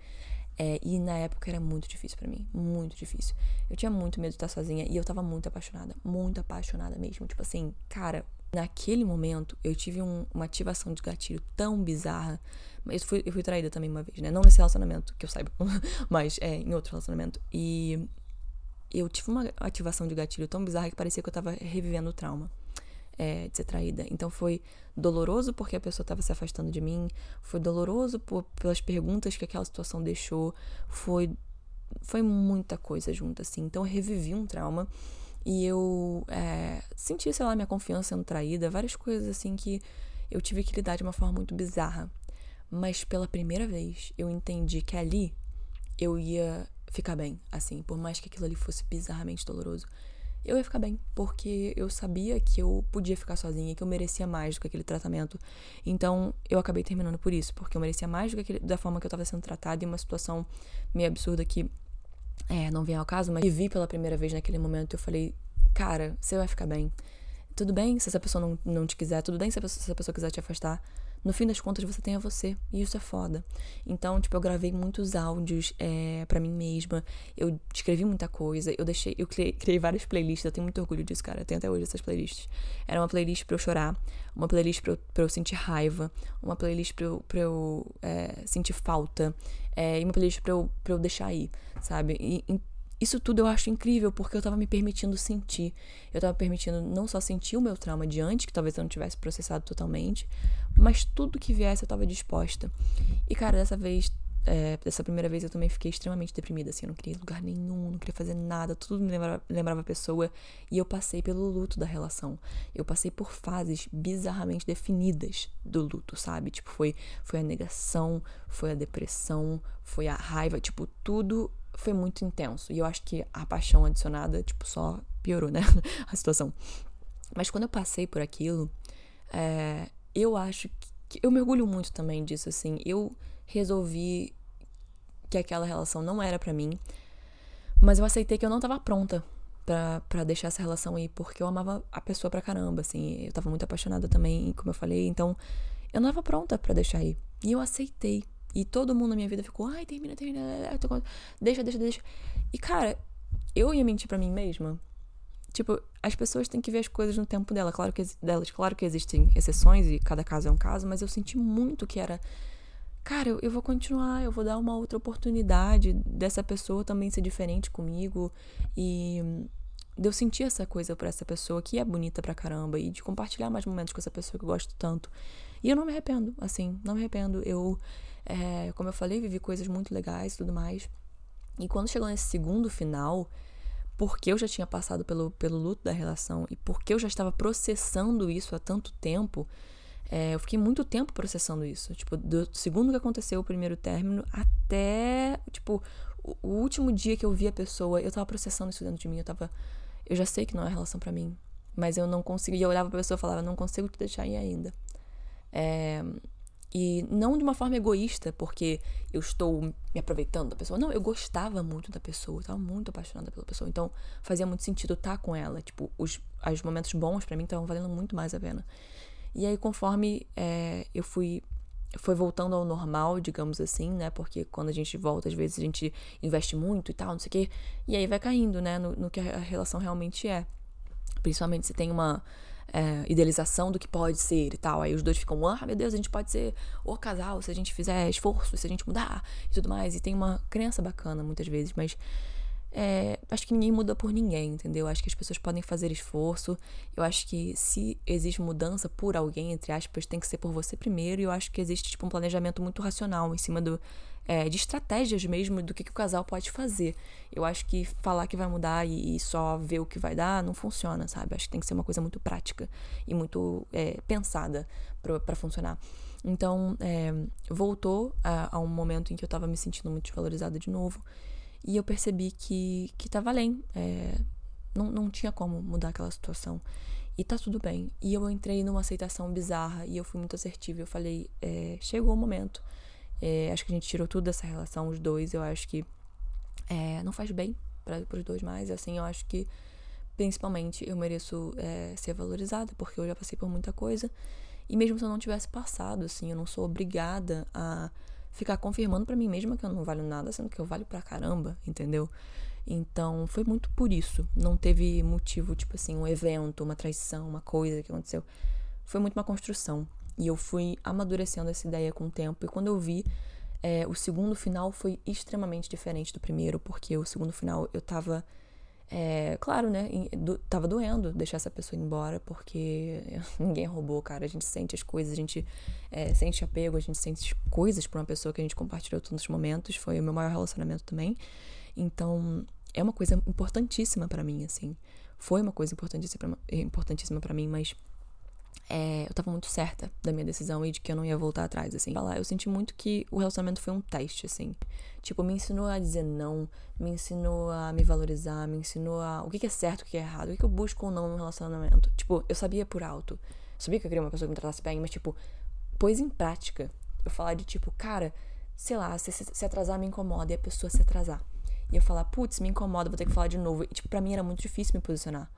É, e na época era muito difícil para mim, muito difícil. Eu tinha muito medo de estar sozinha e eu tava muito apaixonada, muito apaixonada mesmo. Tipo assim, cara, naquele momento eu tive um, uma ativação de gatilho tão bizarra. Eu fui, eu fui traída também uma vez, né? Não nesse relacionamento, que eu saiba, mas é, em outro relacionamento. E eu tive uma ativação de gatilho tão bizarra que parecia que eu tava revivendo o trauma é, de ser traída. Então foi doloroso porque a pessoa estava se afastando de mim, foi doloroso por, pelas perguntas que aquela situação deixou, foi foi muita coisa junto assim. Então eu revivi um trauma e eu é, senti, sei lá, minha confiança sendo traída, várias coisas assim que eu tive que lidar de uma forma muito bizarra. Mas pela primeira vez eu entendi que ali eu ia ficar bem, assim, por mais que aquilo ali fosse bizarramente doloroso eu ia ficar bem, porque eu sabia que eu podia ficar sozinha, que eu merecia mais do que aquele tratamento. Então, eu acabei terminando por isso, porque eu merecia mais do que aquele, da forma que eu estava sendo tratada em uma situação meio absurda que é, não vem ao caso, mas vi pela primeira vez naquele momento, eu falei, cara, você vai ficar bem. Tudo bem se essa pessoa não, não te quiser, tudo bem se essa pessoa quiser te afastar, no fim das contas você tem a você. E isso é foda. Então, tipo, eu gravei muitos áudios é, para mim mesma. Eu escrevi muita coisa. Eu deixei. Eu criei, criei, várias playlists. Eu tenho muito orgulho disso, cara. Eu tenho até hoje essas playlists. Era uma playlist pra eu chorar, uma playlist pra eu, pra eu sentir raiva, uma playlist pra eu, pra eu é, sentir falta. É, e uma playlist pra eu, pra eu deixar aí, sabe? E, isso tudo eu acho incrível porque eu tava me permitindo sentir. Eu tava permitindo não só sentir o meu trauma de antes, que talvez eu não tivesse processado totalmente, mas tudo que viesse eu tava disposta. E cara, dessa vez, é, dessa primeira vez eu também fiquei extremamente deprimida, assim, eu não queria lugar nenhum, não queria fazer nada, tudo me lembrava, lembrava a pessoa. E eu passei pelo luto da relação. Eu passei por fases bizarramente definidas do luto, sabe? Tipo, foi, foi a negação, foi a depressão, foi a raiva, tipo, tudo foi muito intenso. E eu acho que a paixão adicionada, tipo, só piorou, né? a situação. Mas quando eu passei por aquilo, é, eu acho que. Eu mergulho muito também disso, assim. Eu resolvi que aquela relação não era para mim, mas eu aceitei que eu não tava pronta para deixar essa relação aí, porque eu amava a pessoa pra caramba, assim. Eu tava muito apaixonada também, como eu falei, então eu não tava pronta para deixar aí. E eu aceitei. E todo mundo na minha vida ficou, ai, termina, termina, deixa, deixa, deixa. E, cara, eu ia mentir para mim mesma. Tipo, as pessoas têm que ver as coisas no tempo dela. Claro que, delas. Claro que existem exceções e cada caso é um caso, mas eu senti muito que era. Cara, eu, eu vou continuar, eu vou dar uma outra oportunidade dessa pessoa também ser diferente comigo. E de eu sentir essa coisa por essa pessoa que é bonita pra caramba e de compartilhar mais momentos com essa pessoa que eu gosto tanto. E eu não me arrependo, assim, não me arrependo. Eu, é, como eu falei, vivi coisas muito legais e tudo mais. E quando chegou nesse segundo final, porque eu já tinha passado pelo, pelo luto da relação e porque eu já estava processando isso há tanto tempo, é, eu fiquei muito tempo processando isso. Tipo, do segundo que aconteceu o primeiro término até, tipo, o, o último dia que eu vi a pessoa, eu tava processando isso dentro de mim. Eu tava. Eu já sei que não é relação para mim. Mas eu não conseguia. Eu olhava pra pessoa e falava, não consigo te deixar aí ainda. É, e não de uma forma egoísta, porque eu estou me aproveitando da pessoa. Não, eu gostava muito da pessoa, eu tava muito apaixonada pela pessoa. Então fazia muito sentido estar com ela. Tipo, os, os momentos bons para mim estavam valendo muito mais a pena. E aí, conforme é, eu fui foi voltando ao normal, digamos assim, né? Porque quando a gente volta, às vezes a gente investe muito e tal, não sei o quê. E aí vai caindo, né? No, no que a relação realmente é. Principalmente se tem uma é, idealização do que pode ser e tal. Aí os dois ficam, ah, meu Deus, a gente pode ser o casal se a gente fizer esforço, se a gente mudar e tudo mais. E tem uma crença bacana muitas vezes, mas é, acho que ninguém muda por ninguém, entendeu? Acho que as pessoas podem fazer esforço. Eu acho que se existe mudança por alguém, entre aspas, tem que ser por você primeiro. E eu acho que existe tipo, um planejamento muito racional em cima do, é, de estratégias mesmo do que, que, o casal pode fazer. Eu acho que falar que vai mudar e, e só ver o que vai dar não funciona, sabe? Acho que tem que ser uma coisa muito prática e muito é, pensada para funcionar. Então, é, voltou a, a, um momento em que eu tava me sentindo muito desvalorizada de novo. E eu percebi que, que tava além. É, não, não tinha como mudar aquela situação. E tá tudo bem. E eu entrei numa aceitação bizarra e eu fui muito assertiva. Eu falei: é, chegou o momento é, acho que a gente tirou tudo dessa relação, os dois. Eu acho que é, não faz bem para os dois mais. Assim, eu acho que principalmente eu mereço é, ser valorizada, porque eu já passei por muita coisa. E mesmo se eu não tivesse passado, assim, eu não sou obrigada a ficar confirmando para mim mesma que eu não valho nada, sendo que eu valho pra caramba, entendeu? Então, foi muito por isso. Não teve motivo, tipo assim, um evento, uma traição, uma coisa que aconteceu. Foi muito uma construção. E eu fui amadurecendo essa ideia com o tempo. E quando eu vi, é, o segundo final foi extremamente diferente do primeiro, porque o segundo final eu tava. É, claro, né? Do, tava doendo deixar essa pessoa embora, porque ninguém roubou, cara. A gente sente as coisas, a gente é, sente apego, a gente sente coisas por uma pessoa que a gente compartilhou todos os momentos. Foi o meu maior relacionamento também. Então, é uma coisa importantíssima para mim, assim. Foi uma coisa importantíssima, importantíssima para mim, mas é, eu tava muito certa da minha decisão e de que eu não ia voltar atrás, assim. Lá, eu senti muito que o relacionamento foi um teste, assim. Tipo, me ensinou a dizer não, me ensinou a me valorizar, me ensinou a o que é certo, o que é errado, o que eu busco ou não no relacionamento. Tipo, eu sabia por alto. sabia que eu queria uma pessoa que me tratasse bem, mas, tipo, pôs em prática. Eu falar de tipo, cara, sei lá, se, se atrasar me incomoda e a pessoa se atrasar. E eu falar, putz, me incomoda, vou ter que falar de novo. E, tipo, pra mim era muito difícil me posicionar.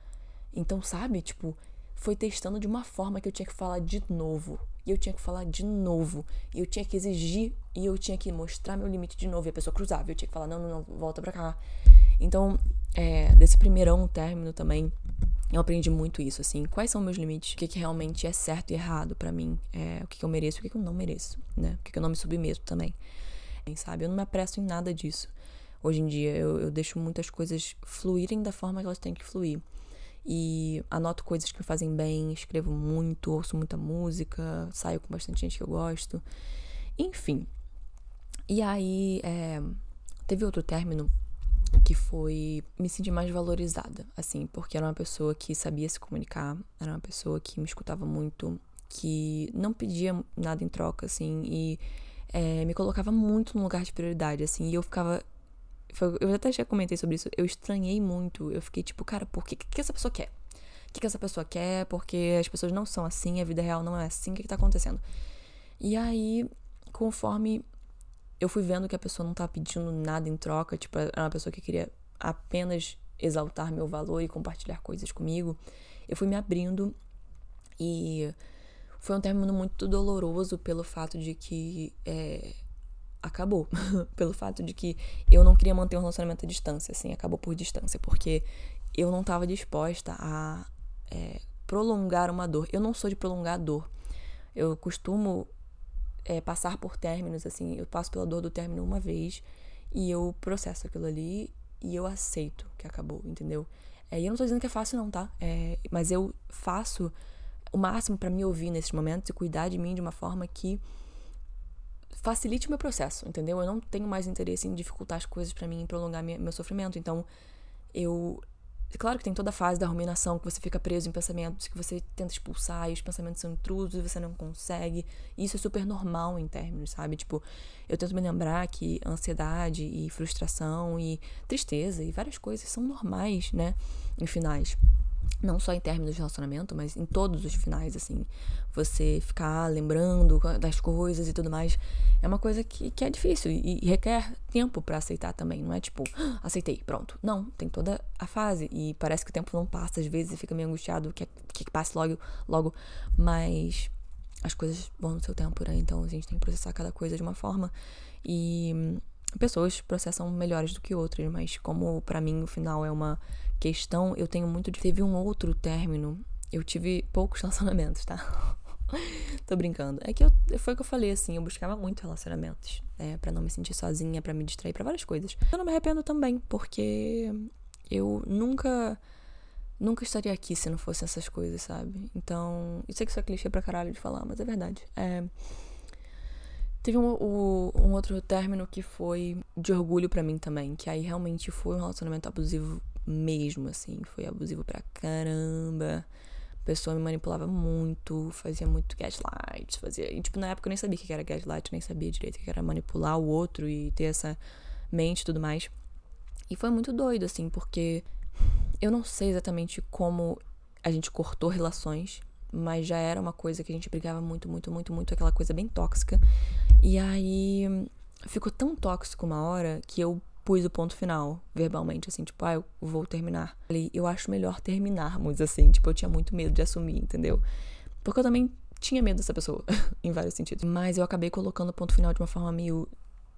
Então, sabe, tipo, foi testando de uma forma que eu tinha que falar de novo. E eu tinha que falar de novo. E eu tinha que exigir. E eu tinha que mostrar meu limite de novo. E a pessoa cruzava. E eu tinha que falar: não, não, não, volta pra cá. Então, é, desse primeirão término também, eu aprendi muito isso, assim. Quais são meus limites? O que, que realmente é certo e errado para mim? É, o que, que eu mereço e o que, que eu não mereço, né? O que, eu não me submeto também. Sabe? Eu não me apresso em nada disso. Hoje em dia, eu, eu deixo muitas coisas fluírem da forma que elas têm que fluir e anoto coisas que me fazem bem, escrevo muito, ouço muita música, saio com bastante gente que eu gosto. Enfim. E aí, é, teve outro término que foi me sentir mais valorizada, assim, porque era uma pessoa que sabia se comunicar, era uma pessoa que me escutava muito, que não pedia nada em troca, assim, e é, me colocava muito no lugar de prioridade, assim, e eu ficava foi, eu até já comentei sobre isso. Eu estranhei muito. Eu fiquei tipo, cara, por que, que essa pessoa quer? O que, que essa pessoa quer? Porque as pessoas não são assim, a vida real não é assim. O que, que tá acontecendo? E aí, conforme eu fui vendo que a pessoa não tava pedindo nada em troca, tipo, era uma pessoa que queria apenas exaltar meu valor e compartilhar coisas comigo, eu fui me abrindo e foi um término muito doloroso pelo fato de que é, acabou. Pelo fato de que eu não queria manter um relacionamento à distância, assim, acabou por distância, porque eu não estava disposta a é, prolongar uma dor. Eu não sou de prolongar a dor. Eu costumo é, passar por términos, assim, eu passo pela dor do término uma vez e eu processo aquilo ali e eu aceito que acabou, entendeu? É, e eu não tô dizendo que é fácil, não, tá? É, mas eu faço o máximo para me ouvir nesses momentos e cuidar de mim de uma forma que facilite o meu processo, entendeu? Eu não tenho mais interesse em dificultar as coisas para mim e prolongar minha, meu sofrimento. Então, eu Claro que tem toda a fase da ruminação, que você fica preso em pensamentos que você tenta expulsar e os pensamentos são intrusos e você não consegue. Isso é super normal em términos, sabe? Tipo, eu tento me lembrar que ansiedade e frustração e tristeza e várias coisas são normais, né? Em finais não só em términos de relacionamento, mas em todos os finais, assim. Você ficar lembrando das coisas e tudo mais é uma coisa que, que é difícil e, e requer tempo para aceitar também. Não é tipo, ah, aceitei, pronto. Não, tem toda a fase e parece que o tempo não passa às vezes e fica meio angustiado que, que passe logo, logo, mas as coisas vão no seu tempo, né? Então a gente tem que processar cada coisa de uma forma e pessoas processam melhores do que outras, mas como para mim o final é uma questão, eu tenho muito de. Teve um outro término. Eu tive poucos relacionamentos, tá? Tô brincando. É que eu, foi o que eu falei, assim, eu buscava muito relacionamentos, né? Pra não me sentir sozinha, para me distrair, para várias coisas. Eu não me arrependo também, porque eu nunca. Nunca estaria aqui se não fossem essas coisas, sabe? Então. Eu sei que isso é clichê pra caralho de falar, mas é verdade. É. Teve um, um, outro término que foi de orgulho para mim também, que aí realmente foi um relacionamento abusivo mesmo, assim. Foi abusivo pra caramba. A pessoa me manipulava muito, fazia muito gaslight, fazia. E, tipo, na época eu nem sabia o que era gaslight, nem sabia direito o que era manipular o outro e ter essa mente e tudo mais. E foi muito doido, assim, porque eu não sei exatamente como a gente cortou relações, mas já era uma coisa que a gente brigava muito, muito, muito, muito, aquela coisa bem tóxica. E aí ficou tão tóxico uma hora que eu pus o ponto final, verbalmente, assim, tipo, ah, eu vou terminar. Falei, eu acho melhor terminarmos, assim, tipo, eu tinha muito medo de assumir, entendeu? Porque eu também tinha medo dessa pessoa, em vários sentidos. Mas eu acabei colocando o ponto final de uma forma meio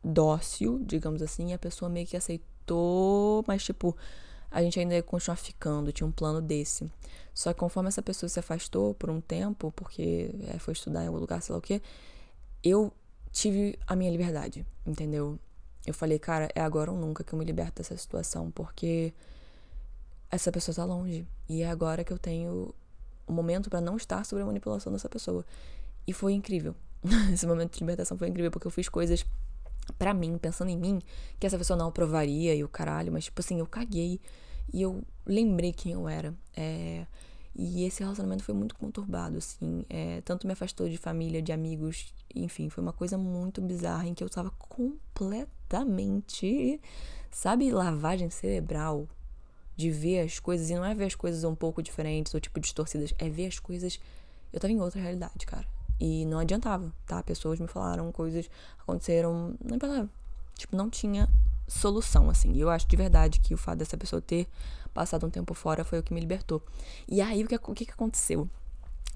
dócil, digamos assim, e a pessoa meio que aceitou, mas, tipo, a gente ainda ia continuar ficando, tinha um plano desse. Só que conforme essa pessoa se afastou por um tempo, porque é, foi estudar em algum lugar, sei lá o quê, eu tive a minha liberdade, entendeu? Eu falei, cara, é agora ou nunca que eu me liberto dessa situação, porque essa pessoa tá longe. E é agora que eu tenho o um momento para não estar sob a manipulação dessa pessoa. E foi incrível. Esse momento de libertação foi incrível, porque eu fiz coisas para mim, pensando em mim, que essa pessoa não aprovaria e o caralho, mas tipo assim, eu caguei e eu lembrei quem eu era. É, e esse relacionamento foi muito conturbado, assim. É, tanto me afastou de família, de amigos, enfim, foi uma coisa muito bizarra em que eu tava completamente, sabe, lavagem cerebral de ver as coisas. E não é ver as coisas um pouco diferentes ou tipo distorcidas, é ver as coisas. Eu tava em outra realidade, cara. E não adiantava, tá? Pessoas me falaram, coisas aconteceram, não importava. Tipo, não tinha solução, assim. E eu acho de verdade que o fato dessa pessoa ter passado um tempo fora foi o que me libertou. E aí, o que, o que aconteceu?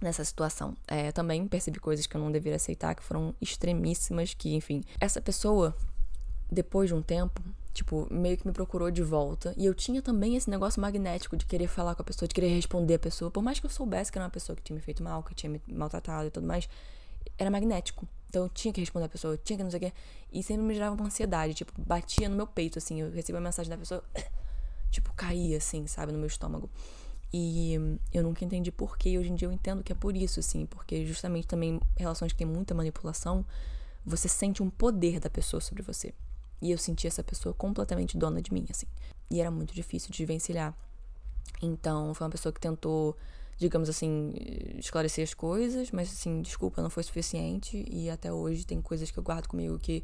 nessa situação. É, também percebi coisas que eu não deveria aceitar, que foram extremíssimas, que, enfim. Essa pessoa, depois de um tempo, tipo, meio que me procurou de volta. E eu tinha também esse negócio magnético de querer falar com a pessoa, de querer responder a pessoa. Por mais que eu soubesse que era uma pessoa que tinha me feito mal, que tinha me maltratado e tudo mais, era magnético. Então eu tinha que responder a pessoa, tinha que não sei o quê. E sempre me gerava uma ansiedade, tipo, batia no meu peito, assim. Eu recebia a mensagem da pessoa, tipo, caía, assim, sabe, no meu estômago. E eu nunca entendi por quê. Hoje em dia eu entendo que é por isso, assim. Porque justamente também relações que tem muita manipulação, você sente um poder da pessoa sobre você. E eu senti essa pessoa completamente dona de mim, assim. E era muito difícil de vencilhar. Então, foi uma pessoa que tentou digamos assim, esclarecer as coisas, mas assim, desculpa, não foi suficiente e até hoje tem coisas que eu guardo comigo que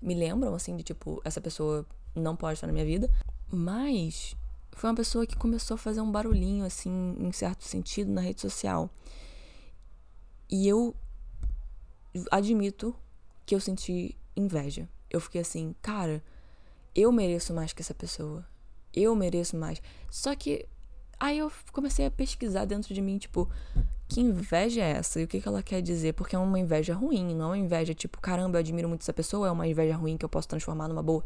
me lembram assim de tipo, essa pessoa não pode estar na minha vida, mas foi uma pessoa que começou a fazer um barulhinho assim, em certo sentido na rede social. E eu admito que eu senti inveja. Eu fiquei assim, cara, eu mereço mais que essa pessoa. Eu mereço mais. Só que Aí eu comecei a pesquisar dentro de mim, tipo, que inveja é essa? E o que, que ela quer dizer? Porque é uma inveja ruim, não é uma inveja tipo, caramba, eu admiro muito essa pessoa, é uma inveja ruim que eu posso transformar numa boa.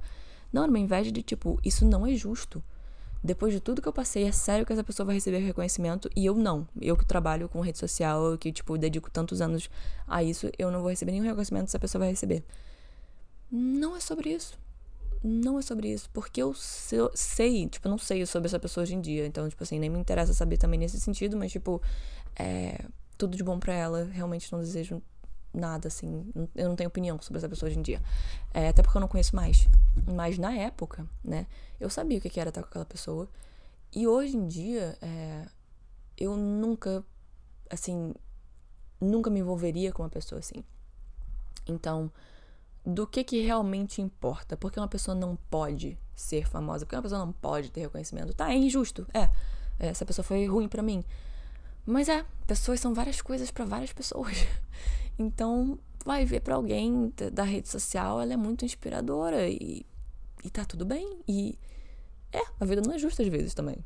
Não, é uma inveja de tipo, isso não é justo. Depois de tudo que eu passei, é sério que essa pessoa vai receber reconhecimento e eu não. Eu que trabalho com rede social, que, tipo, dedico tantos anos a isso, eu não vou receber nenhum reconhecimento que essa pessoa vai receber. Não é sobre isso. não é sobre isso, porque eu sei, tipo, não sei sobre essa pessoa hoje em dia, então, tipo assim, nem me interessa saber também nesse sentido, mas, tipo, é, tudo de bom para ela, realmente não desejo nada, assim, eu não tenho opinião sobre essa pessoa hoje em dia, é, até porque eu não conheço mais, mas na época, né, eu sabia o que era estar com aquela pessoa, e hoje em dia, é, eu nunca, assim, nunca me envolveria com uma pessoa assim, então do que que realmente importa. Porque uma pessoa não pode ser famosa, porque uma pessoa não pode ter reconhecimento. Tá, é injusto. É. é essa pessoa foi ruim para mim. Mas é, pessoas são várias coisas para várias pessoas. Então, vai ver para alguém da rede social, ela é muito inspiradora e, e tá tudo bem. E é, a vida não é justa às vezes também.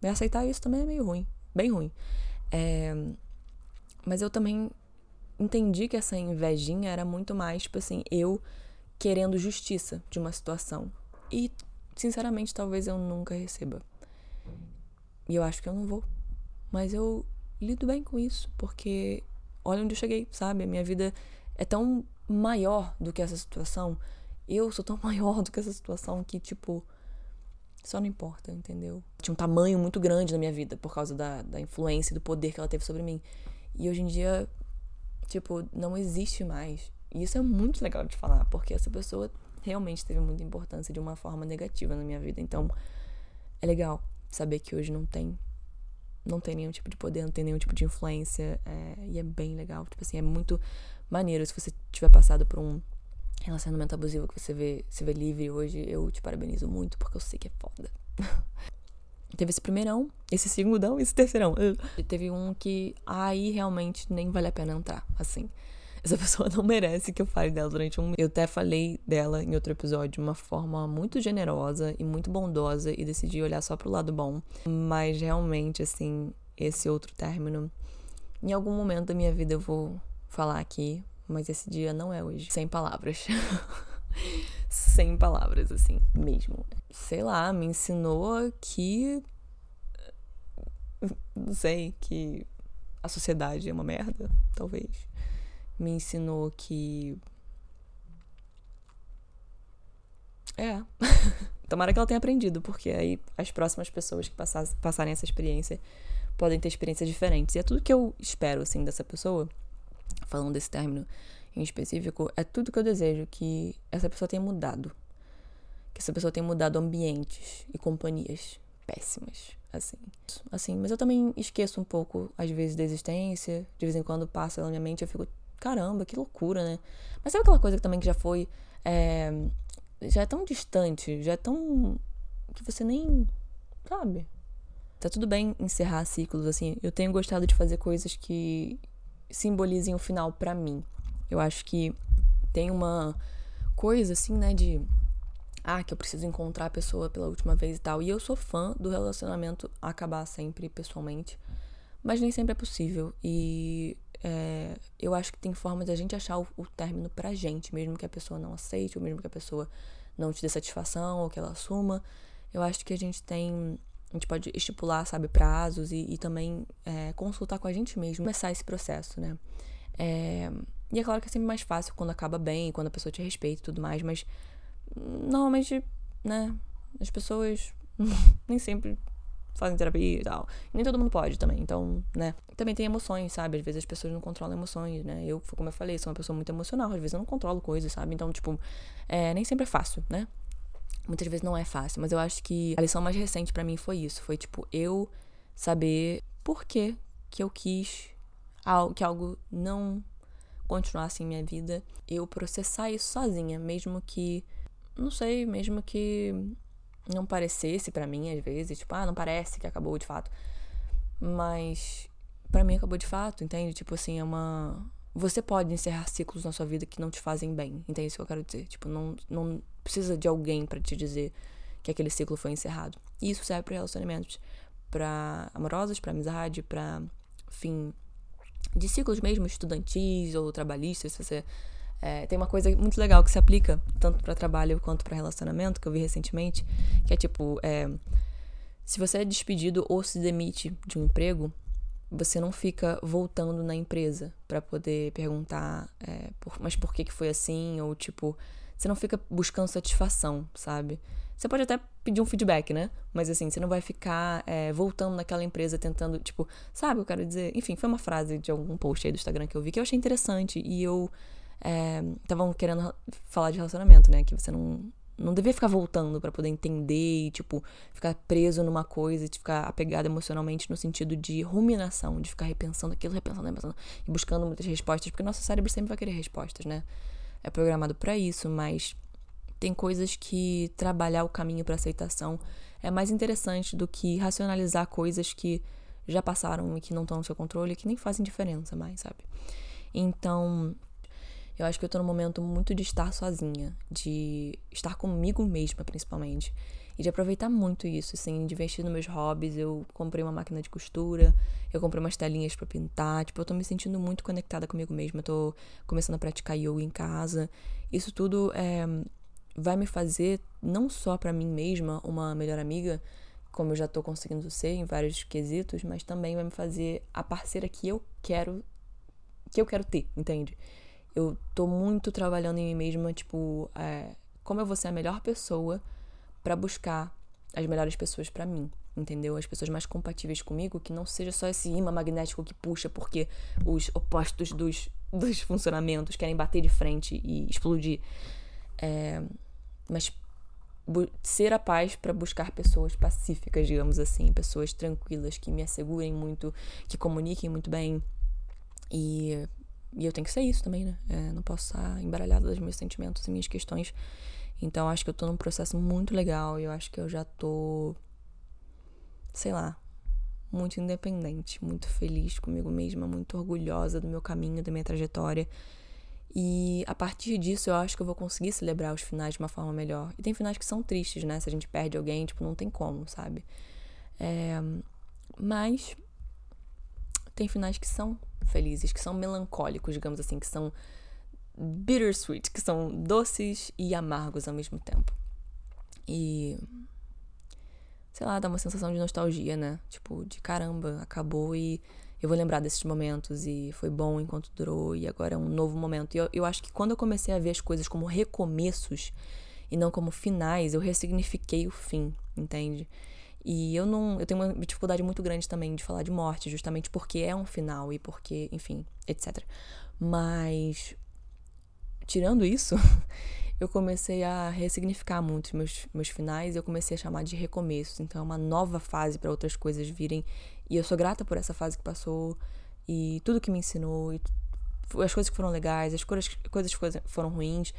E aceitar isso também é meio ruim, bem ruim. É, mas eu também entendi que essa invejinha era muito mais, tipo assim, eu querendo justiça de uma situação. E, sinceramente, talvez eu nunca receba. E eu acho que eu não vou. Mas eu lido bem com isso, porque olha onde eu cheguei, sabe? A minha vida é tão maior do que essa situação. Eu sou tão maior do que essa situação que, tipo, só não importa, entendeu? Tinha um tamanho muito grande na minha vida por causa da, da influência e do poder que ela teve sobre mim. E hoje em dia tipo, não existe mais. E isso é muito legal de falar, porque essa pessoa realmente teve muita importância de uma forma negativa na minha vida. Então, é legal saber que hoje não tem não tem nenhum tipo de poder, não tem nenhum tipo de influência. É, e é bem legal. Tipo assim, é muito maneiro. Se você tiver passado por um relacionamento abusivo que você vê, se vê livre hoje, eu te parabenizo muito, porque eu sei que é foda. Teve esse primeirão, esse segundão esse terceirão. E teve um que aí realmente nem vale a pena entrar, assim. Essa pessoa não merece que eu fale dela durante um. Eu até falei dela em outro episódio de uma forma muito generosa e muito bondosa e decidi olhar só pro lado bom. Mas realmente, assim, esse outro término, em algum momento da minha vida eu vou falar aqui, mas esse dia não é hoje. Sem palavras. Sem palavras, assim, mesmo. Sei lá, me ensinou que. Não sei, que a sociedade é uma merda, talvez. Me ensinou que. É. Tomara que ela tenha aprendido, porque aí as próximas pessoas que passarem essa experiência podem ter experiências diferentes. E é tudo que eu espero, assim, dessa pessoa, falando desse término em específico, é tudo que eu desejo que essa pessoa tenha mudado. Que essa pessoa tenha mudado ambientes e companhias péssimas, assim. Assim, mas eu também esqueço um pouco, às vezes, da existência. De vez em quando passa na minha mente, eu fico, caramba, que loucura, né? Mas sabe aquela coisa que também que já foi. É, já é tão distante, já é tão. que você nem. sabe? Tá tudo bem encerrar ciclos, assim. Eu tenho gostado de fazer coisas que simbolizem o final para mim. Eu acho que tem uma coisa assim, né, de ah, que eu preciso encontrar a pessoa pela última vez e tal. E eu sou fã do relacionamento acabar sempre pessoalmente, mas nem sempre é possível. E é, eu acho que tem formas de a gente achar o, o término pra gente, mesmo que a pessoa não aceite, ou mesmo que a pessoa não te dê satisfação, ou que ela assuma. Eu acho que a gente tem. A gente pode estipular, sabe, prazos e, e também é, consultar com a gente mesmo, começar esse processo, né? É, e é claro que é sempre mais fácil quando acaba bem, quando a pessoa te respeita e tudo mais, mas normalmente, né, as pessoas nem sempre fazem terapia e tal. E nem todo mundo pode também, então, né. Também tem emoções, sabe? Às vezes as pessoas não controlam emoções, né? Eu, como eu falei, sou uma pessoa muito emocional, às vezes eu não controlo coisas, sabe? Então, tipo, é, nem sempre é fácil, né? Muitas vezes não é fácil, mas eu acho que a lição mais recente para mim foi isso. Foi, tipo, eu saber por que que eu quis que algo não continuasse em minha vida, eu processar isso sozinha, mesmo que, não sei, mesmo que não parecesse para mim às vezes, tipo, ah, não parece que acabou de fato. Mas para mim acabou de fato, entende? Tipo assim, é uma você pode encerrar ciclos na sua vida que não te fazem bem, entende isso que eu quero dizer? Tipo, não não precisa de alguém para te dizer que aquele ciclo foi encerrado. E isso serve para relacionamentos, para amorosos, para amizade, para fim de ciclos mesmo estudantis ou trabalhistas, se você é, tem uma coisa muito legal que se aplica tanto para trabalho quanto para relacionamento, que eu vi recentemente, que é tipo, é, se você é despedido ou se demite de um emprego, você não fica voltando na empresa para poder perguntar, é, por, mas por que, que foi assim, ou tipo, você não fica buscando satisfação, sabe? Você pode até pedir um feedback, né? Mas assim, você não vai ficar é, voltando naquela empresa tentando, tipo, sabe eu quero dizer? Enfim, foi uma frase de algum post aí do Instagram que eu vi que eu achei interessante e eu. Estavam é, querendo falar de relacionamento, né? Que você não, não devia ficar voltando para poder entender e, tipo, ficar preso numa coisa e ficar apegado emocionalmente no sentido de ruminação, de ficar repensando aquilo, repensando, repensando e buscando muitas respostas, porque nosso cérebro sempre vai querer respostas, né? É programado para isso, mas tem coisas que trabalhar o caminho para aceitação é mais interessante do que racionalizar coisas que já passaram e que não estão no seu controle e que nem fazem diferença mais, sabe? Então, eu acho que eu tô num momento muito de estar sozinha, de estar comigo mesma, principalmente. E de aproveitar muito isso, assim, de investir nos meus hobbies. Eu comprei uma máquina de costura, eu comprei umas telinhas para pintar. Tipo, eu tô me sentindo muito conectada comigo mesma. Eu tô começando a praticar yoga em casa. Isso tudo é, vai me fazer, não só para mim mesma, uma melhor amiga, como eu já tô conseguindo ser em vários quesitos, mas também vai me fazer a parceira que eu quero que eu quero ter, entende? Eu tô muito trabalhando em mim mesma, tipo, é, como eu vou ser a melhor pessoa para buscar as melhores pessoas para mim, entendeu? As pessoas mais compatíveis comigo, que não seja só esse imã magnético que puxa porque os opostos dos, dos funcionamentos querem bater de frente e explodir. É, mas ser a paz para buscar pessoas pacíficas, digamos assim, pessoas tranquilas, que me assegurem muito, que comuniquem muito bem. E, e eu tenho que ser isso também, né? É, não posso estar embaralhada dos meus sentimentos e minhas questões. Então acho que eu tô num processo muito legal e eu acho que eu já tô, sei lá, muito independente, muito feliz comigo mesma, muito orgulhosa do meu caminho, da minha trajetória. E a partir disso eu acho que eu vou conseguir celebrar os finais de uma forma melhor. E tem finais que são tristes, né? Se a gente perde alguém, tipo, não tem como, sabe? É... Mas tem finais que são felizes, que são melancólicos, digamos assim, que são bittersweet, que são doces e amargos ao mesmo tempo. E sei lá, dá uma sensação de nostalgia, né? Tipo, de caramba, acabou e eu vou lembrar desses momentos e foi bom enquanto durou e agora é um novo momento. E eu, eu acho que quando eu comecei a ver as coisas como recomeços e não como finais, eu ressignifiquei o fim, entende? E eu não, eu tenho uma dificuldade muito grande também de falar de morte, justamente porque é um final e porque, enfim, etc. Mas tirando isso, eu comecei a ressignificar muito meus, meus finais eu comecei a chamar de recomeços. Então é uma nova fase para outras coisas virem e eu sou grata por essa fase que passou e tudo que me ensinou, e as coisas que foram legais, as coisas, coisas que foram ruins.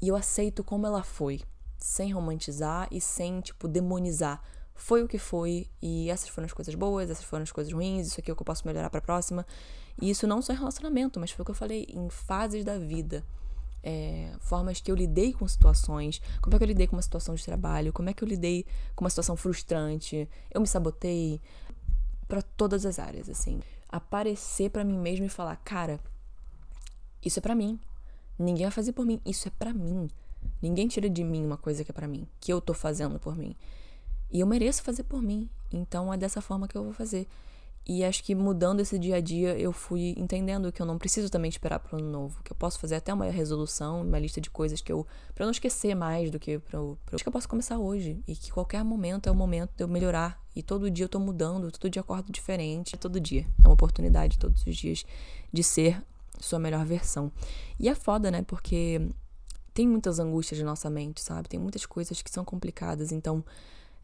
E eu aceito como ela foi, sem romantizar e sem, tipo, demonizar. Foi o que foi, e essas foram as coisas boas, essas foram as coisas ruins, isso aqui é o que eu posso melhorar pra próxima. E isso não só em relacionamento, mas foi o que eu falei, em fases da vida. É, formas que eu lidei com situações, como é que eu lidei com uma situação de trabalho, como é que eu lidei com uma situação frustrante, eu me sabotei, para todas as áreas, assim. Aparecer para mim mesmo e falar, cara, isso é para mim. Ninguém vai fazer por mim, isso é para mim. Ninguém tira de mim uma coisa que é para mim, que eu tô fazendo por mim. E eu mereço fazer por mim. Então é dessa forma que eu vou fazer. E acho que mudando esse dia a dia, eu fui entendendo que eu não preciso também esperar para o ano novo, que eu posso fazer até uma resolução, uma lista de coisas que eu para não esquecer mais do que para acho que eu posso começar hoje e que qualquer momento é o momento de eu melhorar e todo dia eu tô mudando, todo dia eu acordo diferente, todo dia é uma oportunidade todos os dias de ser sua melhor versão. E é foda, né? Porque tem muitas angústias na nossa mente, sabe? Tem muitas coisas que são complicadas, então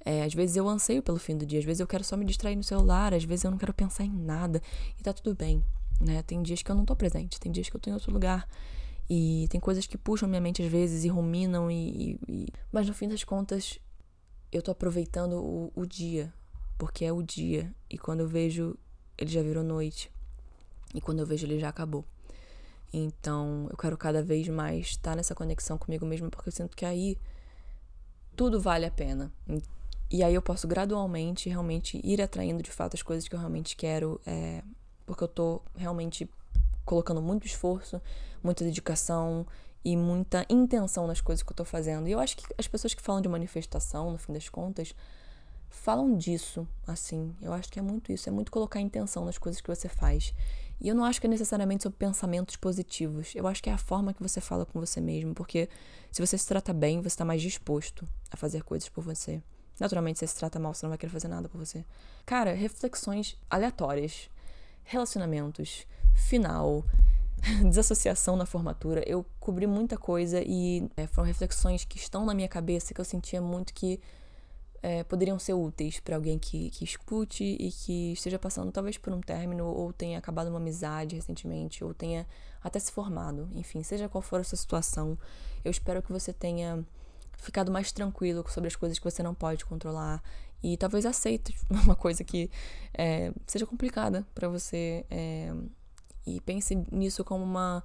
é, às vezes eu anseio pelo fim do dia, às vezes eu quero só me distrair no celular, às vezes eu não quero pensar em nada. E tá tudo bem, né? Tem dias que eu não tô presente, tem dias que eu tô em outro lugar. E tem coisas que puxam minha mente às vezes e ruminam e, e... Mas no fim das contas, eu tô aproveitando o, o dia. Porque é o dia. E quando eu vejo, ele já virou noite. E quando eu vejo, ele já acabou. Então, eu quero cada vez mais estar nessa conexão comigo mesmo, porque eu sinto que aí tudo vale a pena. E aí eu posso gradualmente realmente ir atraindo de fato as coisas que eu realmente quero, é, porque eu tô realmente colocando muito esforço, muita dedicação e muita intenção nas coisas que eu tô fazendo. E eu acho que as pessoas que falam de manifestação, no fim das contas, falam disso, assim. Eu acho que é muito isso, é muito colocar intenção nas coisas que você faz. E eu não acho que é necessariamente sobre pensamentos positivos. Eu acho que é a forma que você fala com você mesmo, porque se você se trata bem, você está mais disposto a fazer coisas por você. Naturalmente, se você se trata mal, você não vai querer fazer nada por você. Cara, reflexões aleatórias, relacionamentos, final, desassociação na formatura. Eu cobri muita coisa e é, foram reflexões que estão na minha cabeça que eu sentia muito que é, poderiam ser úteis para alguém que, que escute e que esteja passando talvez por um término ou tenha acabado uma amizade recentemente ou tenha até se formado. Enfim, seja qual for a sua situação, eu espero que você tenha ficado mais tranquilo sobre as coisas que você não pode controlar e talvez aceite uma coisa que é, seja complicada para você é, e pense nisso como uma,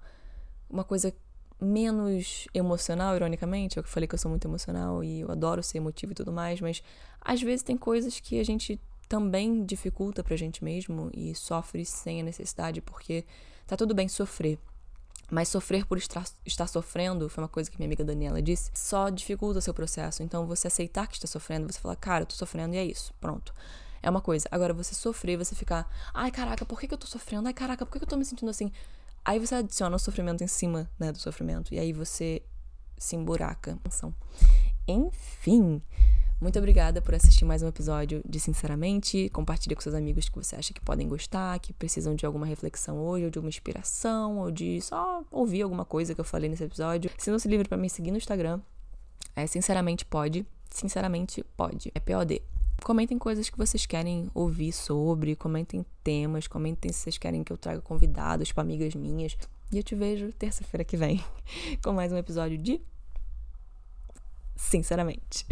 uma coisa menos emocional, ironicamente. Eu falei que eu sou muito emocional e eu adoro ser emotivo e tudo mais, mas às vezes tem coisas que a gente também dificulta pra gente mesmo e sofre sem a necessidade, porque tá tudo bem sofrer. Mas sofrer por estar, sofrendo, foi uma coisa que minha amiga Daniela disse, só dificulta o seu processo. Então, você aceitar que está sofrendo, você falar, cara, eu tô sofrendo e é isso, pronto. É uma coisa. Agora, você sofrer, você ficar, ai, caraca, por que, que eu tô sofrendo? Ai, caraca, por que, que eu tô me sentindo assim? Aí você adiciona o sofrimento em cima, né, do sofrimento. E aí você se emburaca. Enfim, muito obrigada por assistir mais um episódio de Sinceramente. Compartilhe com seus amigos que você acha que podem gostar, que precisam de alguma reflexão hoje, ou de uma inspiração, ou de só ouvir alguma coisa que eu falei nesse episódio. Sintam-se livre para me seguir no Instagram. É Sinceramente Pode. Sinceramente Pode. É POD. Comentem coisas que vocês querem ouvir sobre, comentem temas, comentem se vocês querem que eu traga convidados para amigas minhas. E eu te vejo terça-feira que vem com mais um episódio de Sinceramente.